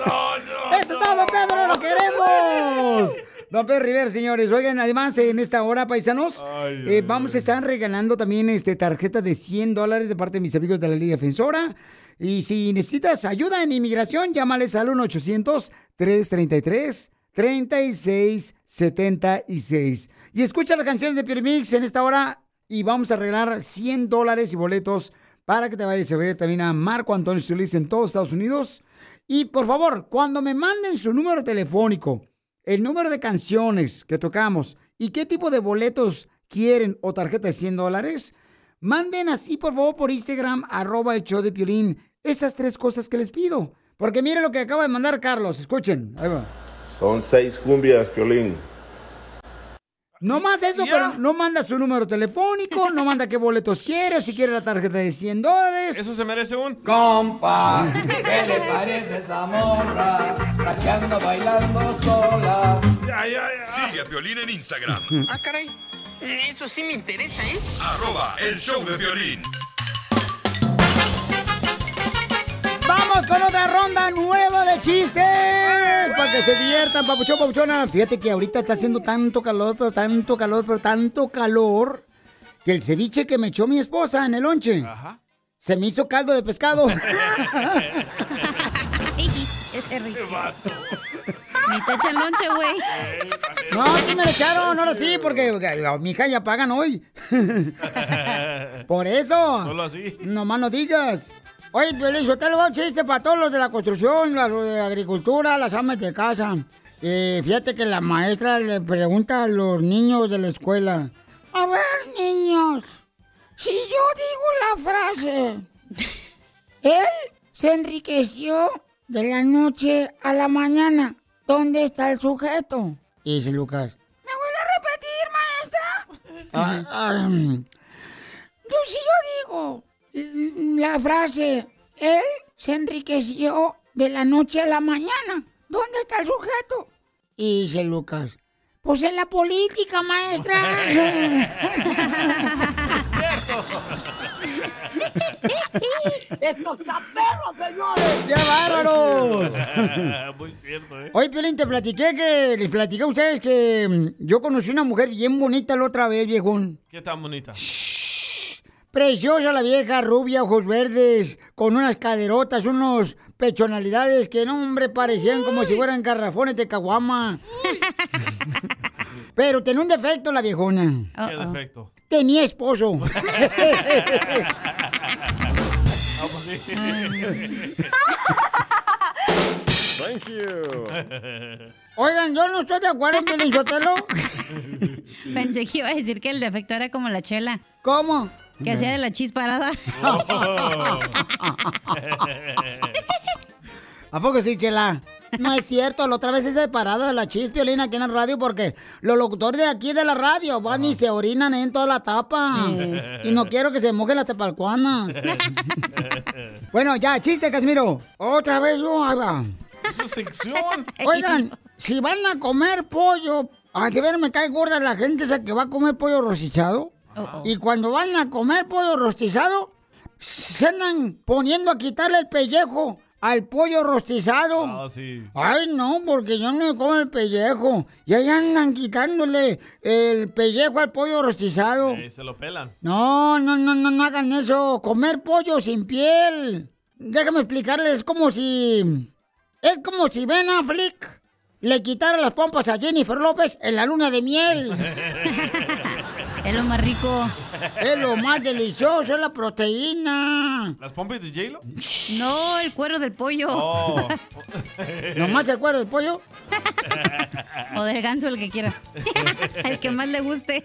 ¡Eso es todo, Pedro! ¡Lo queremos! Don Pedro Rivera, señores. Oigan, además, en esta hora, paisanos, eh, vamos a estar regalando también este, tarjetas de 100 dólares de parte de mis amigos de la Liga Defensora. Y si necesitas ayuda en inmigración, llámales al 1-800-333-3676. Y escucha las canciones de Pierre Mix en esta hora y vamos a regalar 100 dólares y boletos para que te vayas a ver también a Marco Antonio Solís en todos Estados Unidos. Y por favor, cuando me manden su número telefónico, el número de canciones que tocamos y qué tipo de boletos quieren o tarjeta de 100 dólares, manden así por favor por Instagram, arroba el show de esas tres cosas que les pido. Porque miren lo que acaba de mandar Carlos, escuchen. Ahí va. Son seis cumbias, Piolín. No más eso, pero no manda su número telefónico, no manda qué boletos quiere, o si quiere la tarjeta de 100 dólares. Eso se merece un... Compa, ¿qué le parece esa morra? Bailando sola. Ya, ya, ya. Sigue a Piolín en Instagram. Ah, caray. Eso sí me interesa, ¿eh? Arroba el show de violín. Vamos con otra ronda nueva de chistes. Para que se diviertan, papuchón, papuchona. Fíjate que ahorita está haciendo tanto calor, pero tanto calor, pero tanto calor. Que el ceviche que me echó mi esposa en el lonche. Se me hizo caldo de pescado. (laughs) Ni te echan lonche, güey. No, sí me lo echaron, ahora sí, porque mi hija ya pagan hoy. (laughs) Por eso. Solo así. Nomás no digas. Oye, Piolín, yo te lo un chiste para todos los de la construcción, los de la agricultura, las amas de casa. Eh, fíjate que la maestra le pregunta a los niños de la escuela. A ver, niños, si yo digo la frase, (laughs) él se enriqueció de la noche a la mañana, ¿dónde está el sujeto? Y dice Lucas, ¿me vuelve a repetir, maestra? Ah, ah, (laughs) mm. Yo, si yo digo la frase, él se enriqueció de la noche a la mañana. ¿Dónde está el sujeto? Y dice Lucas, pues en la política, maestra. (laughs) ¡Estos perros, señores! ¡Qué bárbaros! (laughs) Muy cierto, ¿eh? Oye, Piolín, te platiqué que, les platiqué a ustedes que mm, yo conocí una mujer bien bonita la otra vez, viejón. ¿Qué tan bonita? Preciosa la vieja, rubia, ojos verdes, con unas caderotas, unos pechonalidades que, no, hombre, parecían como si fueran garrafones de caguama. (laughs) Pero tenía un defecto la viejona. ¿Qué defecto? Tenía esposo. (laughs) Thank you. Oigan, yo no estoy de acuerdo en Sotelo. (laughs) Pensé que iba a decir que el defecto era como la chela. ¿Cómo? Que hacía de la chisparada. (laughs) ¿A poco sí, chela? No es cierto, la otra vez es separada de la chis, Piolín, aquí en la radio, porque los locutores de aquí de la radio van y se orinan en toda la tapa. Y no quiero que se mojen las tepalcuanas. (laughs) bueno, ya, chiste, Casimiro. Otra vez yo, ahí va. Su sección. Oigan, si van a comer pollo, a que ver, me cae gorda la gente esa que va a comer pollo Y cuando van a comer pollo rostizado, se andan poniendo a quitarle el pellejo al pollo rostizado. Ah, sí. Ay, no, porque yo no me como el pellejo. Y ahí andan quitándole el pellejo al pollo rostizado. Eh, se lo pelan. No, no, no, no, no hagan eso. Comer pollo sin piel. Déjame explicarles, es como si... Es como si Ben Affleck le quitara las pompas a Jennifer López en la luna de miel. (laughs) Es lo más rico. Es lo más delicioso, es la proteína. ¿Las pompas de J-Lo? No, el cuero del pollo. Oh. (laughs) ¿Nomás el cuero del pollo? (laughs) O del ganso, el que quiera. (laughs) el que más le guste.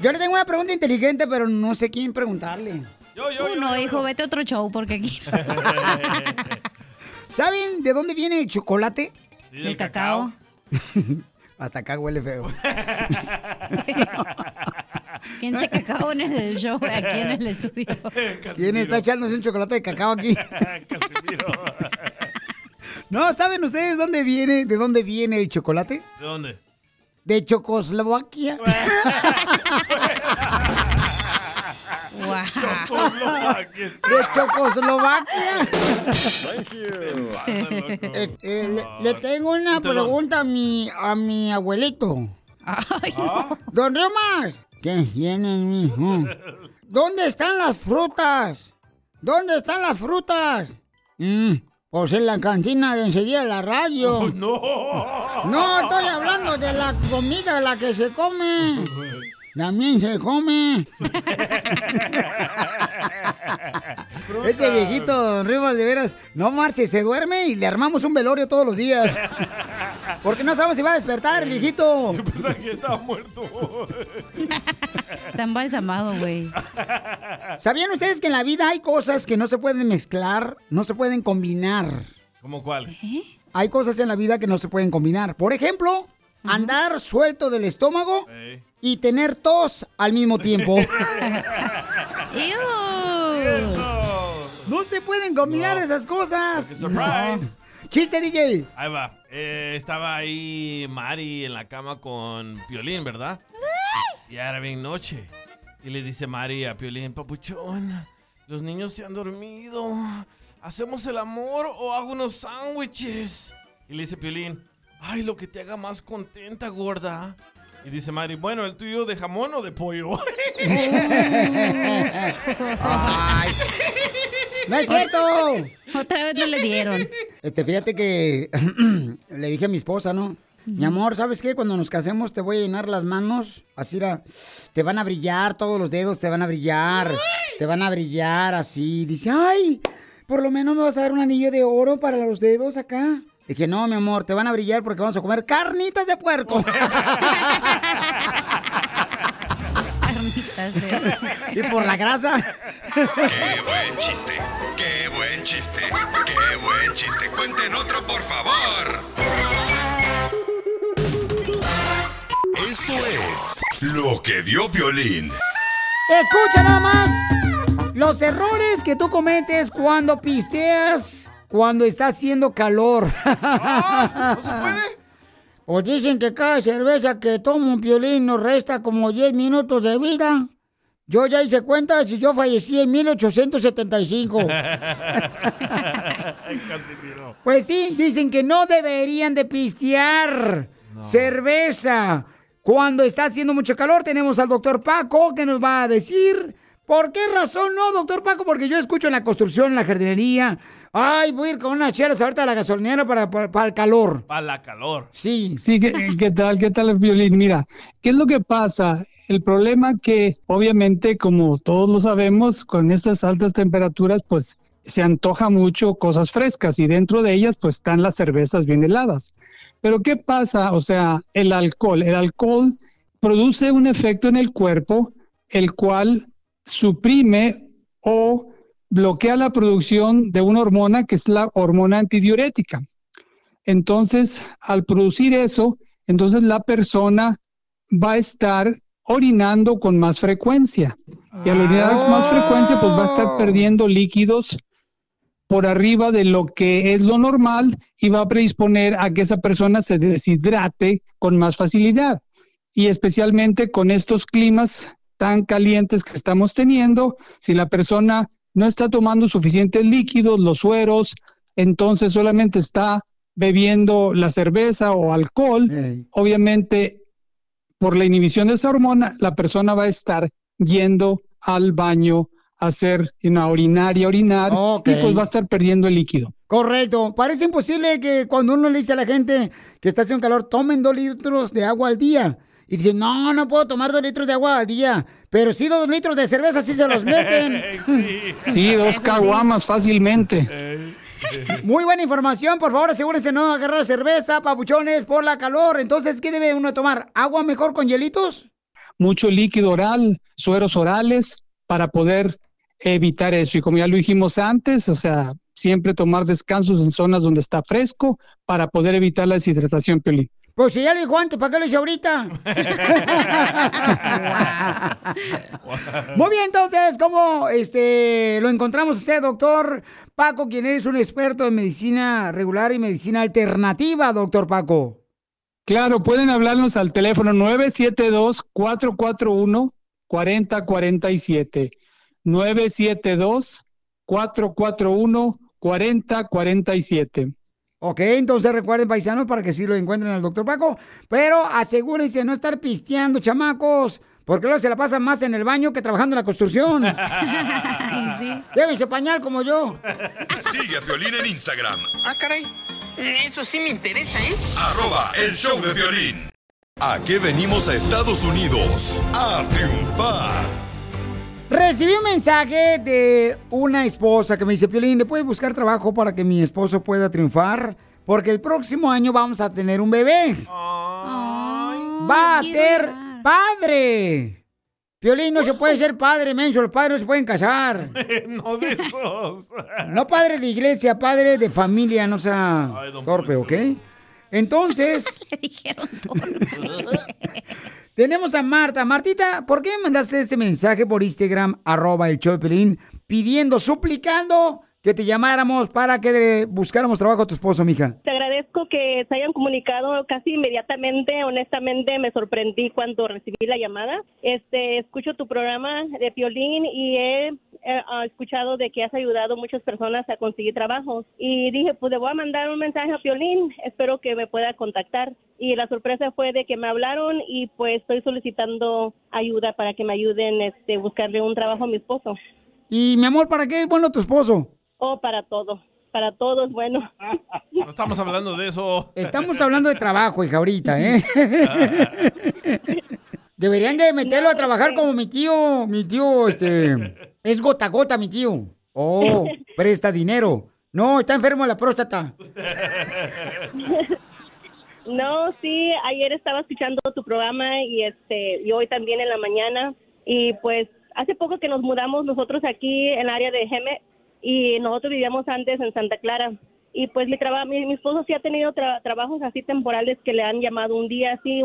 Yo le tengo una pregunta inteligente, pero no sé quién preguntarle. Yo, yo, Uh, no, hijo, vete a otro show porque aquí. ¿Saben de dónde viene el chocolate? El cacao. Hasta acá huele feo. ¿Quién se cacao en el show aquí en el estudio? ¿Quién está echándose un chocolate de cacao aquí? (laughs) (laughs) No, ¿saben ustedes dónde viene, de dónde viene el chocolate? ¿De dónde? De Chocoslovaquia. (laughs) De Chocoslovaquia. Thank you. Eh, eh, le, le tengo una pregunta a mi, a mi abuelito. Don Riomas. ¿Qué tiene, mijo? ¿Dónde están las frutas? ¿Dónde están las frutas? Mm, pues en la cantina de enseguida de la radio. No. No, estoy hablando de la comida, la que se come. También se come. (laughs) Ese viejito, don Rivas, de veras, no marche, se duerme y le armamos un velorio todos los días. Porque no sabemos si va a despertar, el viejito. Pensaba que estaba muerto. (laughs) Está embalsamado, güey. ¿Sabían ustedes que en la vida hay cosas que no se pueden mezclar, no se pueden combinar? ¿Cómo cuál? Hay cosas en la vida que no se pueden combinar. Por ejemplo, andar suelto del estómago y tener tos al mismo tiempo. (laughs) No se pueden combinar No. esas cosas. No. Chiste, DJ. Ahí va. Eh, estaba ahí Mari en la cama con Piolín, ¿verdad? Y era bien noche. Y le dice Mari a Piolín, papuchón, los niños se han dormido. ¿Hacemos el amor o hago unos sándwiches? Y le dice Piolín, ay, lo que te haga más contenta, gorda. Y dice Mari, bueno, ¿el tuyo de jamón o de pollo? (laughs) Ay. ¡No es cierto! Otra vez no le dieron. Este, fíjate que (clears throat) le dije a mi esposa, ¿no? Mi amor, ¿sabes qué? Cuando nos casemos te voy a llenar las manos, así era, te van a brillar, todos los dedos te van a brillar, te van a brillar así. Dice, ay, por lo menos me vas a dar un anillo de oro para los dedos acá. Dije, no, mi amor, te van a brillar porque vamos a comer carnitas de puerco. (laughs) y por la grasa. ¡Qué buen chiste! ¡Qué buen chiste! ¡Qué buen chiste! ¡Cuenten otro, por favor! Esto es lo que dio Violín. Escucha nada más los errores que tú cometes cuando pisteas, cuando está haciendo calor. ¿No se puede? O dicen que cada cerveza que toma un violín nos resta como 10 minutos de vida. Yo ya hice cuenta si yo fallecí en 1875. (laughs) (laughs) Pues sí, dicen que no deberían de pistear cerveza. Cuando está haciendo mucho calor, tenemos al doctor Paco que nos va a decir por qué razón no, doctor Paco, porque yo escucho en la construcción, en la jardinería. Ay, voy a ir con unas chelas ahorita a la gasolinera para, para, para el calor. Para la calor. Sí. Sí, ¿qué, qué tal? ¿Qué tal el violín? Mira, ¿qué es lo que pasa? El problema que obviamente, como todos lo sabemos, con estas altas temperaturas, pues se antoja mucho cosas frescas y dentro de ellas pues están las cervezas bien heladas. Pero ¿qué pasa? O sea, el alcohol. El alcohol produce un efecto en el cuerpo, el cual suprime o bloquea la producción de una hormona que es la hormona antidiurética. Entonces, al producir eso, entonces la persona va a estar orinando con más frecuencia. Y al orinar con más frecuencia, pues va a estar perdiendo líquidos por arriba de lo que es lo normal y va a predisponer a que esa persona se deshidrate con más facilidad. Y especialmente con estos climas tan calientes que estamos teniendo, si la persona no está tomando suficientes líquidos, los sueros, entonces solamente está bebiendo la cerveza o alcohol, obviamente por la inhibición de esa hormona, la persona va a estar yendo al baño a hacer una orinar y orinar y pues va a estar perdiendo el líquido. Correcto. Parece imposible que cuando uno le dice a la gente que está haciendo calor, tomen dos litros de agua al día. Y dicen, no, no puedo tomar dos litros de agua al día. Pero sí dos litros de cerveza sí se los meten. (laughs) Sí, dos caguamas fácilmente. (laughs) Muy buena información, por favor, asegúrense no agarrar cerveza, papuchones, por la calor. Entonces, ¿qué debe uno tomar? ¿Agua mejor con hielitos? Mucho líquido oral, sueros orales, para poder evitar eso. Y como ya lo dijimos antes, o sea, siempre tomar descansos en zonas donde está fresco para poder evitar la deshidratación, Piolín. Pues si ya le dijo antes, ¿para qué lo hice ahorita? (laughs) Muy bien, entonces, ¿cómo este, lo encontramos usted, doctor Paco, quien es un experto en medicina regular y medicina alternativa, doctor Paco? Claro, pueden hablarnos al teléfono 972-441-4047. 972-441-4047. Ok, entonces recuerden, paisanos, para que sí lo encuentren al doctor Paco. Pero asegúrense de no estar pisteando, chamacos. Porque luego se la pasan más en el baño que trabajando en la construcción. (laughs) sí. Llévense pañal como yo. Sigue a Violín en Instagram. Ah, caray. Eso sí me interesa, ¿eh? Arroba el show de violín. ¿A qué venimos a Estados Unidos? A triunfar. Recibí un mensaje de una esposa que me dice, Piolín, ¿le puedes buscar trabajo para que mi esposo pueda triunfar? Porque el próximo año vamos a tener un bebé. Va a ser padre. Piolín no se puede ser padre, menso. Los padres no se pueden casar. (laughs) no de esos. No padre de iglesia, padre de familia, no sea Ay, torpe, ¿ok? Entonces... (laughs) (laughs) Tenemos a Marta. Martita, ¿por qué me mandaste este mensaje por Instagram, arroba el Piolín, pidiendo, suplicando que te llamáramos para que buscáramos trabajo a tu esposo, mija? Te agradezco que se hayan comunicado casi inmediatamente. Honestamente, me sorprendí cuando recibí la llamada. Este, escucho tu programa de Piolín y he eh, ah, escuchado de que has ayudado a muchas personas a conseguir trabajo. Y dije, pues le voy a mandar un mensaje a Piolín. Espero que me pueda contactar. Y la sorpresa fue de que me hablaron y pues estoy solicitando ayuda para que me ayuden este buscarle un trabajo a mi esposo. Y mi amor, ¿para qué es bueno tu esposo? Oh, para todo. Para todo es bueno. No estamos hablando de eso. Estamos hablando de trabajo, hija, ahorita, ¿eh? (laughs) Deberían de meterlo a trabajar como mi tío, mi tío, este, es gota a gota, mi tío. Oh, (laughs) presta dinero. No, está enfermo la próstata. (laughs) No, sí, ayer estaba escuchando tu programa y este y hoy también en la mañana y pues hace poco que nos mudamos nosotros aquí en el área de Geme y nosotros vivíamos antes en Santa Clara y pues mi trabajo mi, mi esposo sí ha tenido tra- trabajos así temporales que le han llamado un día así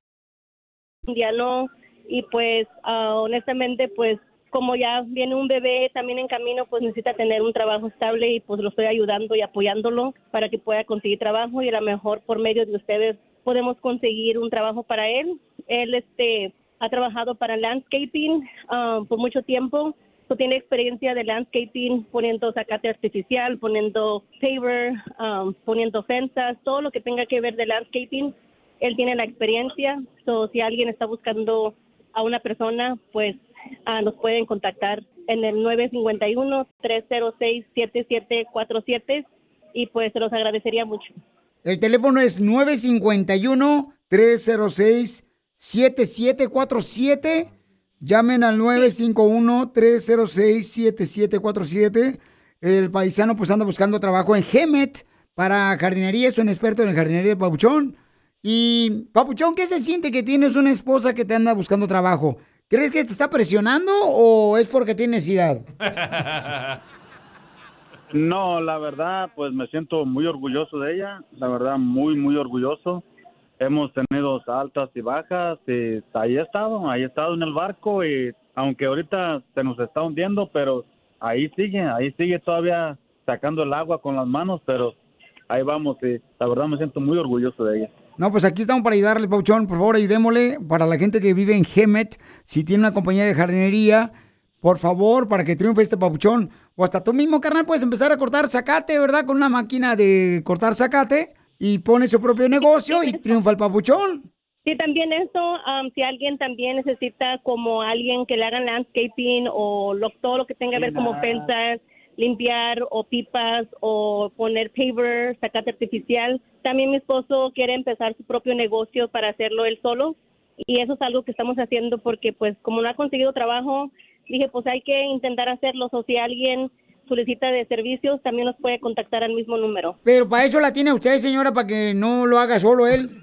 indiano y pues ah, honestamente pues como ya viene un bebé también en camino pues necesita tener un trabajo estable y pues lo estoy ayudando y apoyándolo para que pueda conseguir trabajo y a lo mejor por medio de ustedes podemos conseguir un trabajo para él. Él este ha trabajado para landscaping ah, por mucho tiempo. Tiene experiencia de landscaping, poniendo zacate artificial, poniendo paver, ah, poniendo fensas, todo lo que tenga que ver de landscaping él tiene la experiencia, so, si alguien está buscando a una persona, pues ah, nos pueden contactar en el 951-306-7747 y pues se los agradecería mucho. El teléfono es 951-306-7747. Llamen al 951-306-7747. El paisano pues anda buscando trabajo en Gemet para jardinería. Es un experto en jardinería, Papuchón. Y, Papuchón, ¿qué se siente que tienes una esposa que te anda buscando trabajo? ¿Crees que te está presionando o es porque tiene necesidad? No, la verdad, pues me siento muy orgulloso de ella, la verdad, muy, muy orgulloso. Hemos tenido altas y bajas, y ahí he estado, ahí he estado en el barco y aunque ahorita se nos está hundiendo, pero ahí sigue, ahí sigue todavía sacando el agua con las manos, pero ahí vamos y la verdad me siento muy orgulloso de ella. No, pues aquí estamos para ayudarle, Pauchón. Por favor, ayudémosle para la gente que vive en Gemet. Si tiene una compañía de jardinería, por favor, para que triunfe este papuchón. O hasta tú mismo, carnal, puedes empezar a cortar zacate, ¿verdad? Con una máquina de cortar zacate y pone su propio negocio y triunfa el papuchón. Sí, también eso, am, si alguien también necesita como alguien que le haga landscaping o lo- todo lo que tenga que ver como fensas, limpiar o pipas o poner paver, zacate artificial. También mi esposo quiere empezar su propio negocio para hacerlo él solo y eso es algo que estamos haciendo porque pues como no ha conseguido trabajo, dije pues hay que intentar hacerlo o si alguien solicita de servicios también nos puede contactar al mismo número. Pero para eso la tiene usted, señora, para que no lo haga solo él.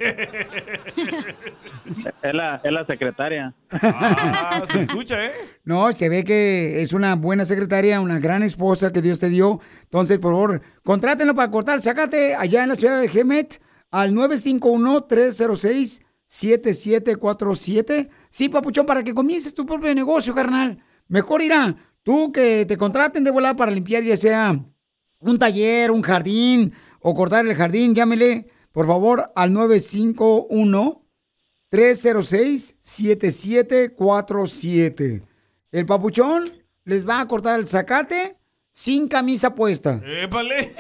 Es la, es la secretaria. Ah, se escucha, ¿eh? No, se ve que es una buena secretaria, una gran esposa que Dios te dio. Entonces, por favor, contrátenlo para cortar zacate allá en la ciudad de Gemet al 951-306-7747. Sí, papuchón, para que comiences tu propio negocio, carnal. Mejor irá tú que te contraten de volada para limpiar, ya sea un taller, un jardín o cortar el jardín, llámele, por favor, al 951 306-7747. El papuchón les va a cortar el zacate sin camisa puesta. ¡Épale!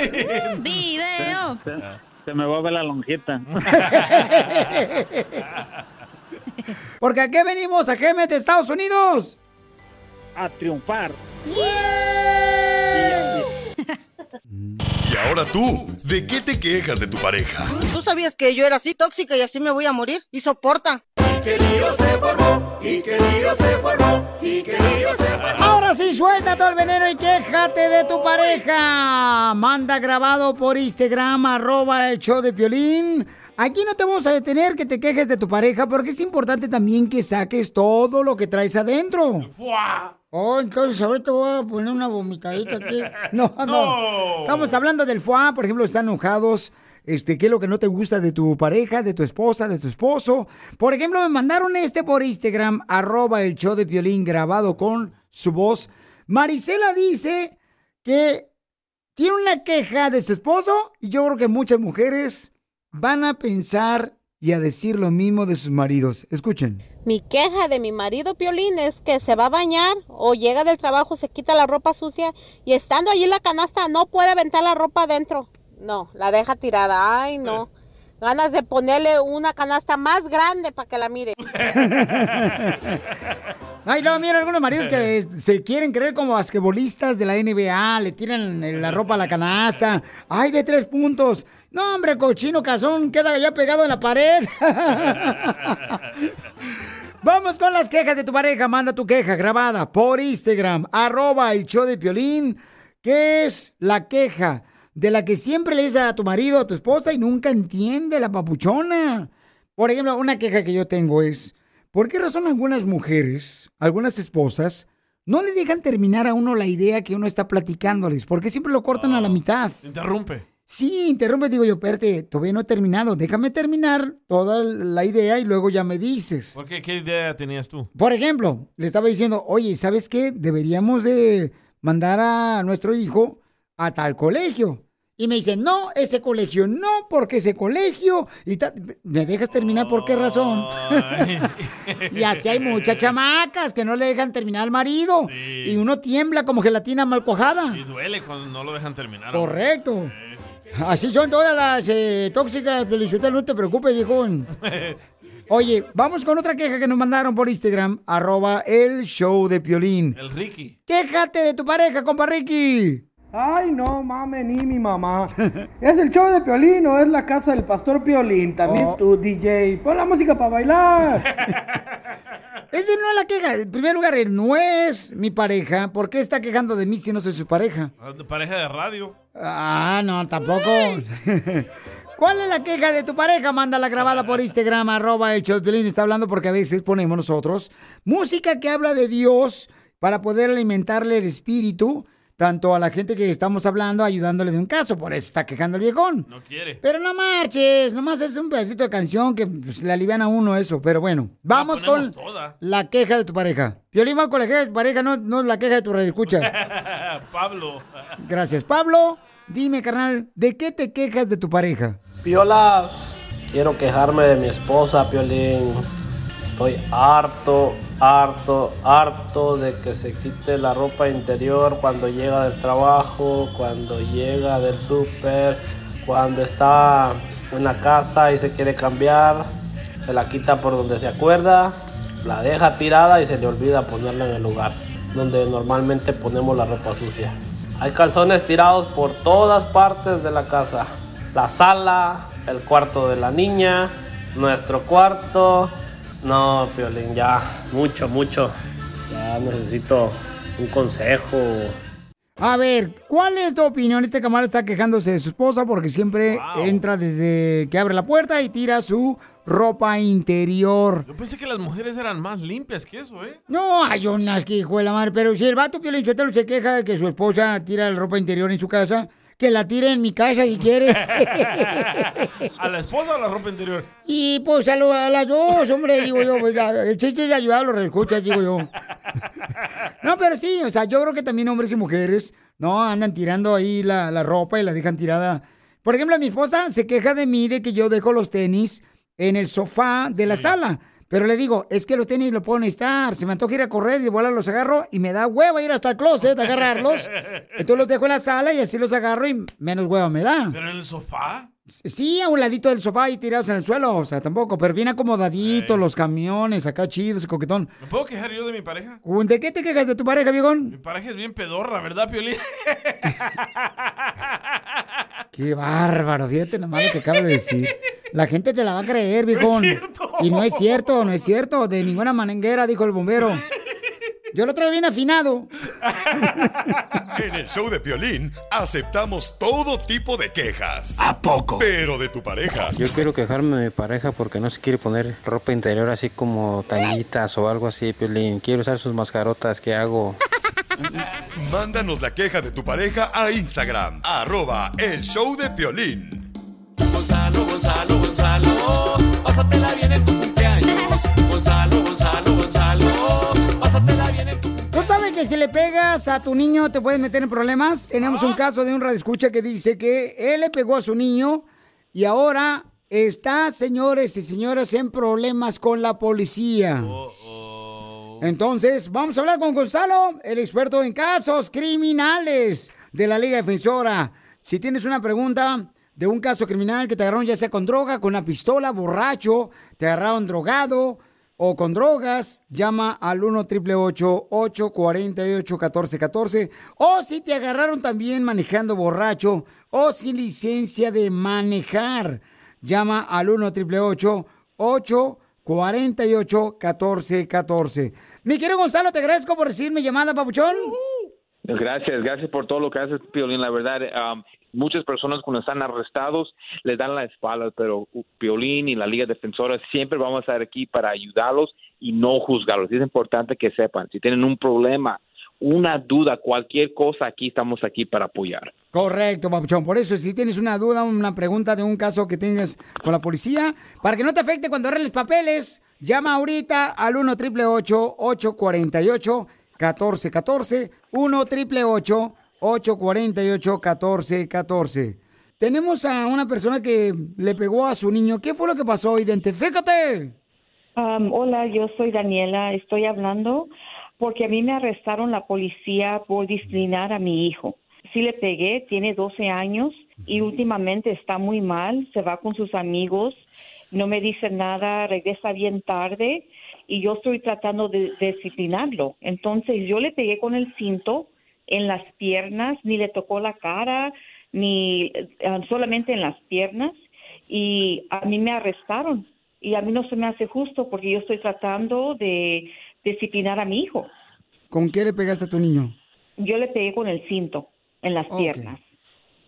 ¡Video! Se, se me va a ver la lonjita. (laughs) Porque aquí venimos a Gemet, Estados Unidos. A triunfar. Y ahora tú, ¿de qué te quejas de tu pareja? ¿Tú sabías que yo era así tóxica y así me voy a morir? Y soporta. Que lío se formó y y que lío se formó, y que lío se formó. Ahora sí, suelta todo el veneno y quéjate de tu pareja. Manda grabado por Instagram, arroba el show de Piolín. Aquí no te vamos a detener que te quejes de tu pareja porque es importante también que saques todo lo que traes adentro. Oh, entonces ahorita voy a poner una vomitadita aquí. (laughs) No, no. No. Estamos hablando del foie, por ejemplo, están enojados. Este, ¿qué es lo que no te gusta de tu pareja, de tu esposa, de tu esposo? Por ejemplo, me mandaron este por Instagram, arroba el show de violín grabado con su voz. Marisela dice que tiene una queja de su esposo y yo creo que muchas mujeres van a pensar y a decir lo mismo de sus maridos. Escuchen. Mi queja de mi marido Piolín es que se va a bañar o llega del trabajo, se quita la ropa sucia y estando allí en la canasta no puede aventar la ropa adentro. No, la deja tirada. Ay, no. Ganas de ponerle una canasta más grande para que la mire. (laughs) Ay, luego mira algunos maridos que se quieren creer como basquetbolistas de la NBA, le tiran la ropa a la canasta. Ay, de tres puntos. No, hombre, cochino cazón, queda ya pegado en la pared. (laughs) Vamos con las quejas de tu pareja. Manda tu queja grabada por Instagram, arroba el show de Piolín. ¿Qué es la queja de la que siempre le dices a tu marido, a tu esposa y nunca entiende la papuchona? Por ejemplo, una queja que yo tengo es, ¿por qué razón algunas mujeres, algunas esposas, no le dejan terminar a uno la idea que uno está platicándoles? ¿Por qué siempre lo cortan a la mitad? Interrumpe. Sí, interrumpe, digo yo, espérate, todavía no he terminado, déjame terminar toda la idea y luego ya me dices. ¿Por qué? ¿Qué idea tenías tú? Por ejemplo, le estaba diciendo, oye, ¿sabes qué? Deberíamos de mandar a nuestro hijo a tal colegio. Y me dice, no, ese colegio no, porque ese colegio... Y ta- ¿Me dejas terminar por qué razón? y así hay muchas chamacas que no le dejan terminar al marido. Y uno tiembla como gelatina mal cuajada. Y duele cuando no lo dejan terminar. Correcto. Así son todas las eh, tóxicas, Felicita, no te preocupes, viejón. (laughs) Oye, vamos con otra queja que nos mandaron por Instagram, arroba el show de Piolín. El Ricky. Quéjate de tu pareja, compa Ricky. Ay, no mames, ni mi mamá. (laughs) ¿Es el show de Piolín o es la casa del pastor Piolín? También Oh. tú, DJ. Pon la música para bailar. (laughs) Esa no es la queja. En primer lugar, él no es mi pareja. ¿Por qué está quejando de mí si no soy su pareja? Ah, Pareja de radio. Ah, no, tampoco. (laughs) ¿Cuál es la queja de tu pareja? Mándala grabada por Instagram, arroba el show de Piolín. Está hablando porque a veces ponemos nosotros música que habla de Dios para poder alimentarle el espíritu, tanto a la gente que estamos hablando, ayudándole de un caso. Por eso está quejando el viejón. No quiere. Pero no marches, nomás es un pedacito de canción que pues, le alivian a uno eso. Pero bueno, vamos con toda. la queja de tu pareja. Piolín va con la queja de tu pareja, no, no la queja de tu escucha. (laughs) Pablo. Gracias, Pablo. Dime, carnal, ¿de qué te quejas de tu pareja? Piolas, quiero quejarme de mi esposa, Piolín. Estoy harto, harto, harto de que se quite la ropa interior cuando llega del trabajo, cuando llega del súper, cuando está en la casa y se quiere cambiar. Se la quita por donde se acuerda, la deja tirada y se le olvida ponerla en el lugar donde normalmente ponemos la ropa sucia. Hay calzones tirados por todas partes de la casa. La sala, el cuarto de la niña, nuestro cuarto. No, Piolín, ya, mucho, mucho. Ya necesito un consejo. A ver, ¿cuál es tu opinión? Este camarada está quejándose de su esposa porque siempre entra desde que abre la puerta y tira su ropa interior. Yo pensé que las mujeres eran más limpias que eso, ¿eh? No, hay unas que hijo de la madre, pero si el vato Piolín Sotelo se queja de que su esposa tira la ropa interior en su casa, que la tire en mi casa si quiere. (laughs) ¿A la esposa o la ropa interior? Y pues a, lo- a las dos, hombre, digo yo, pues, el chiste es de ayudar a los reescuchas, digo yo. No, pero sí, o sea, yo creo que también hombres y mujeres, ¿no? Andan tirando ahí la, la ropa y la dejan tirada. Por ejemplo, mi esposa se queja de mí de que yo dejo los tenis en el sofá de la sala. Pero le digo, es que los tenis lo puedo necesitar. Se me antoja ir a correr y bola los agarro y me da hueva ir hasta el closet a agarrarlos. Entonces los dejo en la sala y así los agarro y menos hueva me da. ¿Pero en el sofá? Sí, a un ladito del sofá y tirados en el suelo, o sea, tampoco, pero bien acomodaditos los camiones, acá chidos y coquetón. ¿Me puedo quejar yo de mi pareja? ¿De qué te quejas de tu pareja, viejón? Mi pareja es bien pedorra, ¿verdad, Piolín? (laughs) Qué bárbaro, fíjate nomás lo que acaba de decir. La gente te la va a creer, viejón. y no es cierto, no es cierto. De ninguna manguera, dijo el bombero. (laughs) Yo lo traigo bien afinado. (laughs) En el show de Piolín aceptamos todo tipo de quejas. ¿A poco? Pero de tu pareja. Yo quiero quejarme de mi pareja porque no se quiere poner ropa interior así como tallitas o algo así, Piolín. Quiero usar sus mascarotas que hago. (laughs) Mándanos la queja de tu pareja a Instagram, arroba el show de Piolín. Gonzalo, Gonzalo, Gonzalo, pásatela bien en en tu ¿Tú sabes que si le pegas a tu niño te puedes meter en problemas? Tenemos un caso de un radioescucha que dice que él le pegó a su niño y ahora está, señores y señoras, en problemas con la policía. Entonces, vamos a hablar con Gonzalo, el experto en casos criminales de la Liga Defensora. Si tienes una pregunta de un caso criminal que te agarraron ya sea con droga, con una pistola, borracho, te agarraron drogado o con drogas, llama al 1 888 848 1414 O si te agarraron también manejando borracho o sin licencia de manejar, llama al 1 888 848 1414 Mi querido Gonzalo, te agradezco por recibir mi llamada, papuchón. Gracias, gracias por todo lo que haces, Piolín. La verdad, um, muchas personas cuando están arrestados les dan la espalda, pero Piolín y la Liga Defensora siempre vamos a estar aquí para ayudarlos y no juzgarlos. Es importante que sepan, si tienen un problema, una duda, cualquier cosa, aquí estamos aquí para apoyar. Correcto, papuchón. Por eso, si tienes una duda, una pregunta de un caso que tengas con la policía, para que no te afecte cuando arregles papeles, llama ahorita al 1 888 848 1414 1 888 848 1414 Tenemos a una persona que le pegó a su niño. ¿Qué fue lo que pasó? Identifícate. Um, hola, yo soy Daniela. Estoy hablando porque a mí me arrestaron la policía por disciplinar a mi hijo. Sí le pegué, tiene 12 años y últimamente está muy mal, se va con sus amigos, no me dice nada, regresa bien tarde y yo estoy tratando de disciplinarlo. Entonces yo le pegué con el cinto en las piernas, ni le tocó la cara, ni eh, solamente en las piernas y a mí me arrestaron y a mí no se me hace justo porque yo estoy tratando de disciplinar a mi hijo. ¿Con qué le pegaste a tu niño? Yo le pegué con el cinto en las piernas.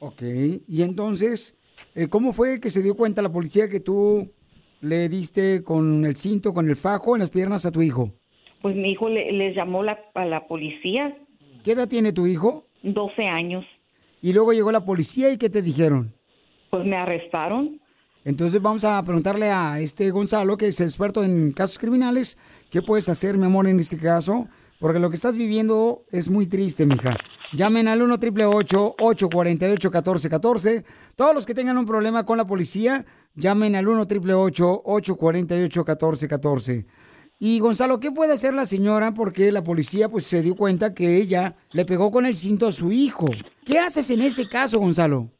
Ok. Y entonces, eh, ¿cómo fue que se dio cuenta la policía que tú le diste con el cinto, con el fajo en las piernas a tu hijo? Pues mi hijo le, les llamó la, a la policía, ¿Qué edad tiene tu hijo? 12 años. Y luego llegó la policía y ¿qué te dijeron? Pues me arrestaron. Entonces vamos a preguntarle a este Gonzalo, que es el experto en casos criminales, ¿qué puedes hacer, mi amor, en este caso? Porque lo que estás viviendo es muy triste, mija. Llamen al 1 888 848 1414 Todos los que tengan un problema con la policía, llamen al 1 888 848 1414 Y Gonzalo, ¿qué puede hacer la señora? Porque la policía pues se dio cuenta que ella le pegó con el cinto a su hijo. ¿Qué haces en ese caso, Gonzalo?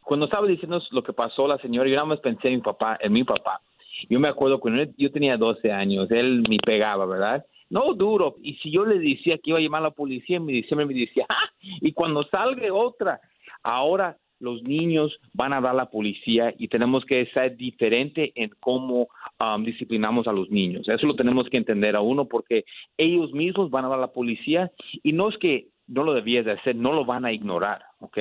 Cuando estaba diciendo lo que pasó la señora, yo nada más pensé en mi papá, en mi papá. Yo me acuerdo cuando yo tenía 12 años, él me pegaba, ¿verdad? No duro. Y si yo le decía que iba a llamar a la policía, me diciembre me decía, ¡ah! Y cuando salga otra, ahora los niños van a dar a la policía y tenemos que ser diferente en cómo um, disciplinamos a los niños. Eso lo tenemos que entender a uno porque ellos mismos van a dar a la policía y no es que no lo debías de hacer, no lo van a ignorar, ¿ok?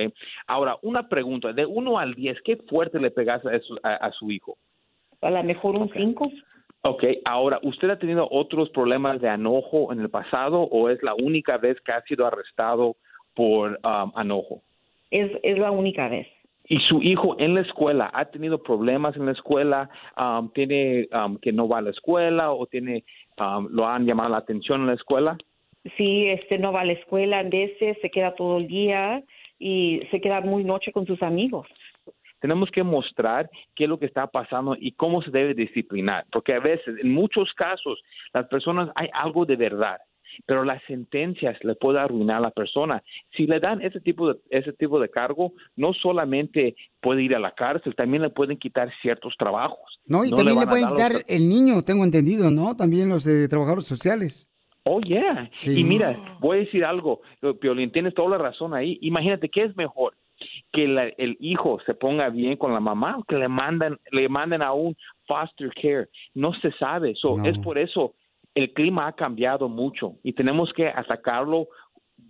Ahora, una pregunta, de 1 al 10, ¿qué fuerte le pegas a, su- a- a su hijo? A lo mejor un 5. Ok, ahora, ¿usted ha tenido otros problemas de enojo en el pasado o es la única vez que ha sido arrestado por um, enojo? Es, es la única vez. ¿Y su hijo en la escuela ha tenido problemas en la escuela? Um, ¿Tiene um, que no va a la escuela o tiene um, lo han llamado la atención en la escuela? Sí, este no va a la escuela, en veces se queda todo el día y se queda muy noche con sus amigos. tenemos que mostrar qué es lo que está pasando y cómo se debe disciplinar, porque a veces, en muchos casos, las personas hay algo de verdad, pero las sentencias le pueden arruinar a la persona. Si le dan ese tipo de ese tipo de cargo, no solamente puede ir a la cárcel, también le pueden quitar ciertos trabajos. No, y No también le, pueden los quitar el niño, tengo entendido, ¿no? También los de trabajadores sociales. Oh, yeah. Sí. Y mira, voy a decir algo, Piolín, tienes toda la razón ahí. Imagínate, ¿qué es mejor? Que que la- el hijo se ponga bien con la mamá o que le mandan le manden a un foster care no se sabe so, es por eso el clima ha cambiado mucho y tenemos que atacarlo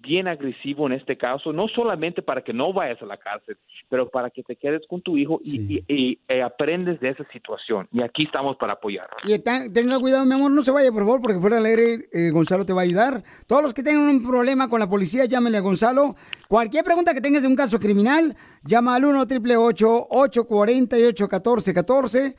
bien agresivo en este caso, no solamente para que no vayas a la cárcel, pero para que te quedes con tu hijo y, y- y, eh, aprendes de esa situación. Y aquí estamos para apoyar. Y tenga cuidado, mi amor, no se vaya, por favor, porque fuera del aire, eh, Gonzalo te va a ayudar. Todos los que tengan un problema con la policía, llámenle a Gonzalo. Cualquier pregunta que tengas de un caso criminal, llama al 1 888 848 1414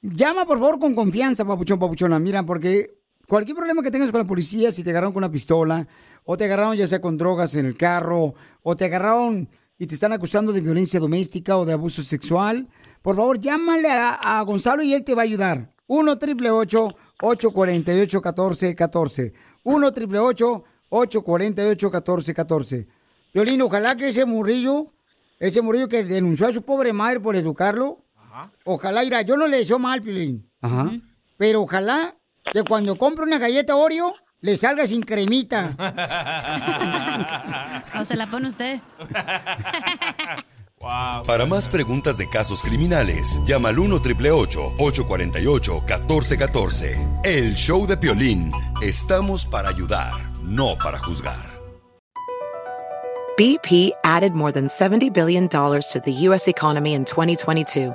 Llama, por favor, con confianza, papuchón, papuchona. Mira, porque cualquier problema que tengas con la policía, si te agarraron con una pistola, o te agarraron ya sea con drogas en el carro, o te agarraron y te están acusando de violencia doméstica o de abuso sexual, por favor, llámale a, a Gonzalo y él te va a ayudar. 1 888 848 1414 1 888 848 1414 Violín, ojalá que ese murrillo, ese murrillo que denunció a su pobre madre por educarlo, ojalá, irá, yo no le deseo mal, Piolín. Ajá. Pero ojalá que cuando compre una galleta Oreo, le salga sin cremita. ¿O se la pone usted? (laughs) Para más preguntas de casos criminales, llama al 1 848 1414 El show de Piolín. Estamos para ayudar, no para juzgar. BP added more than $70 billion to the U.S. economy in 2022.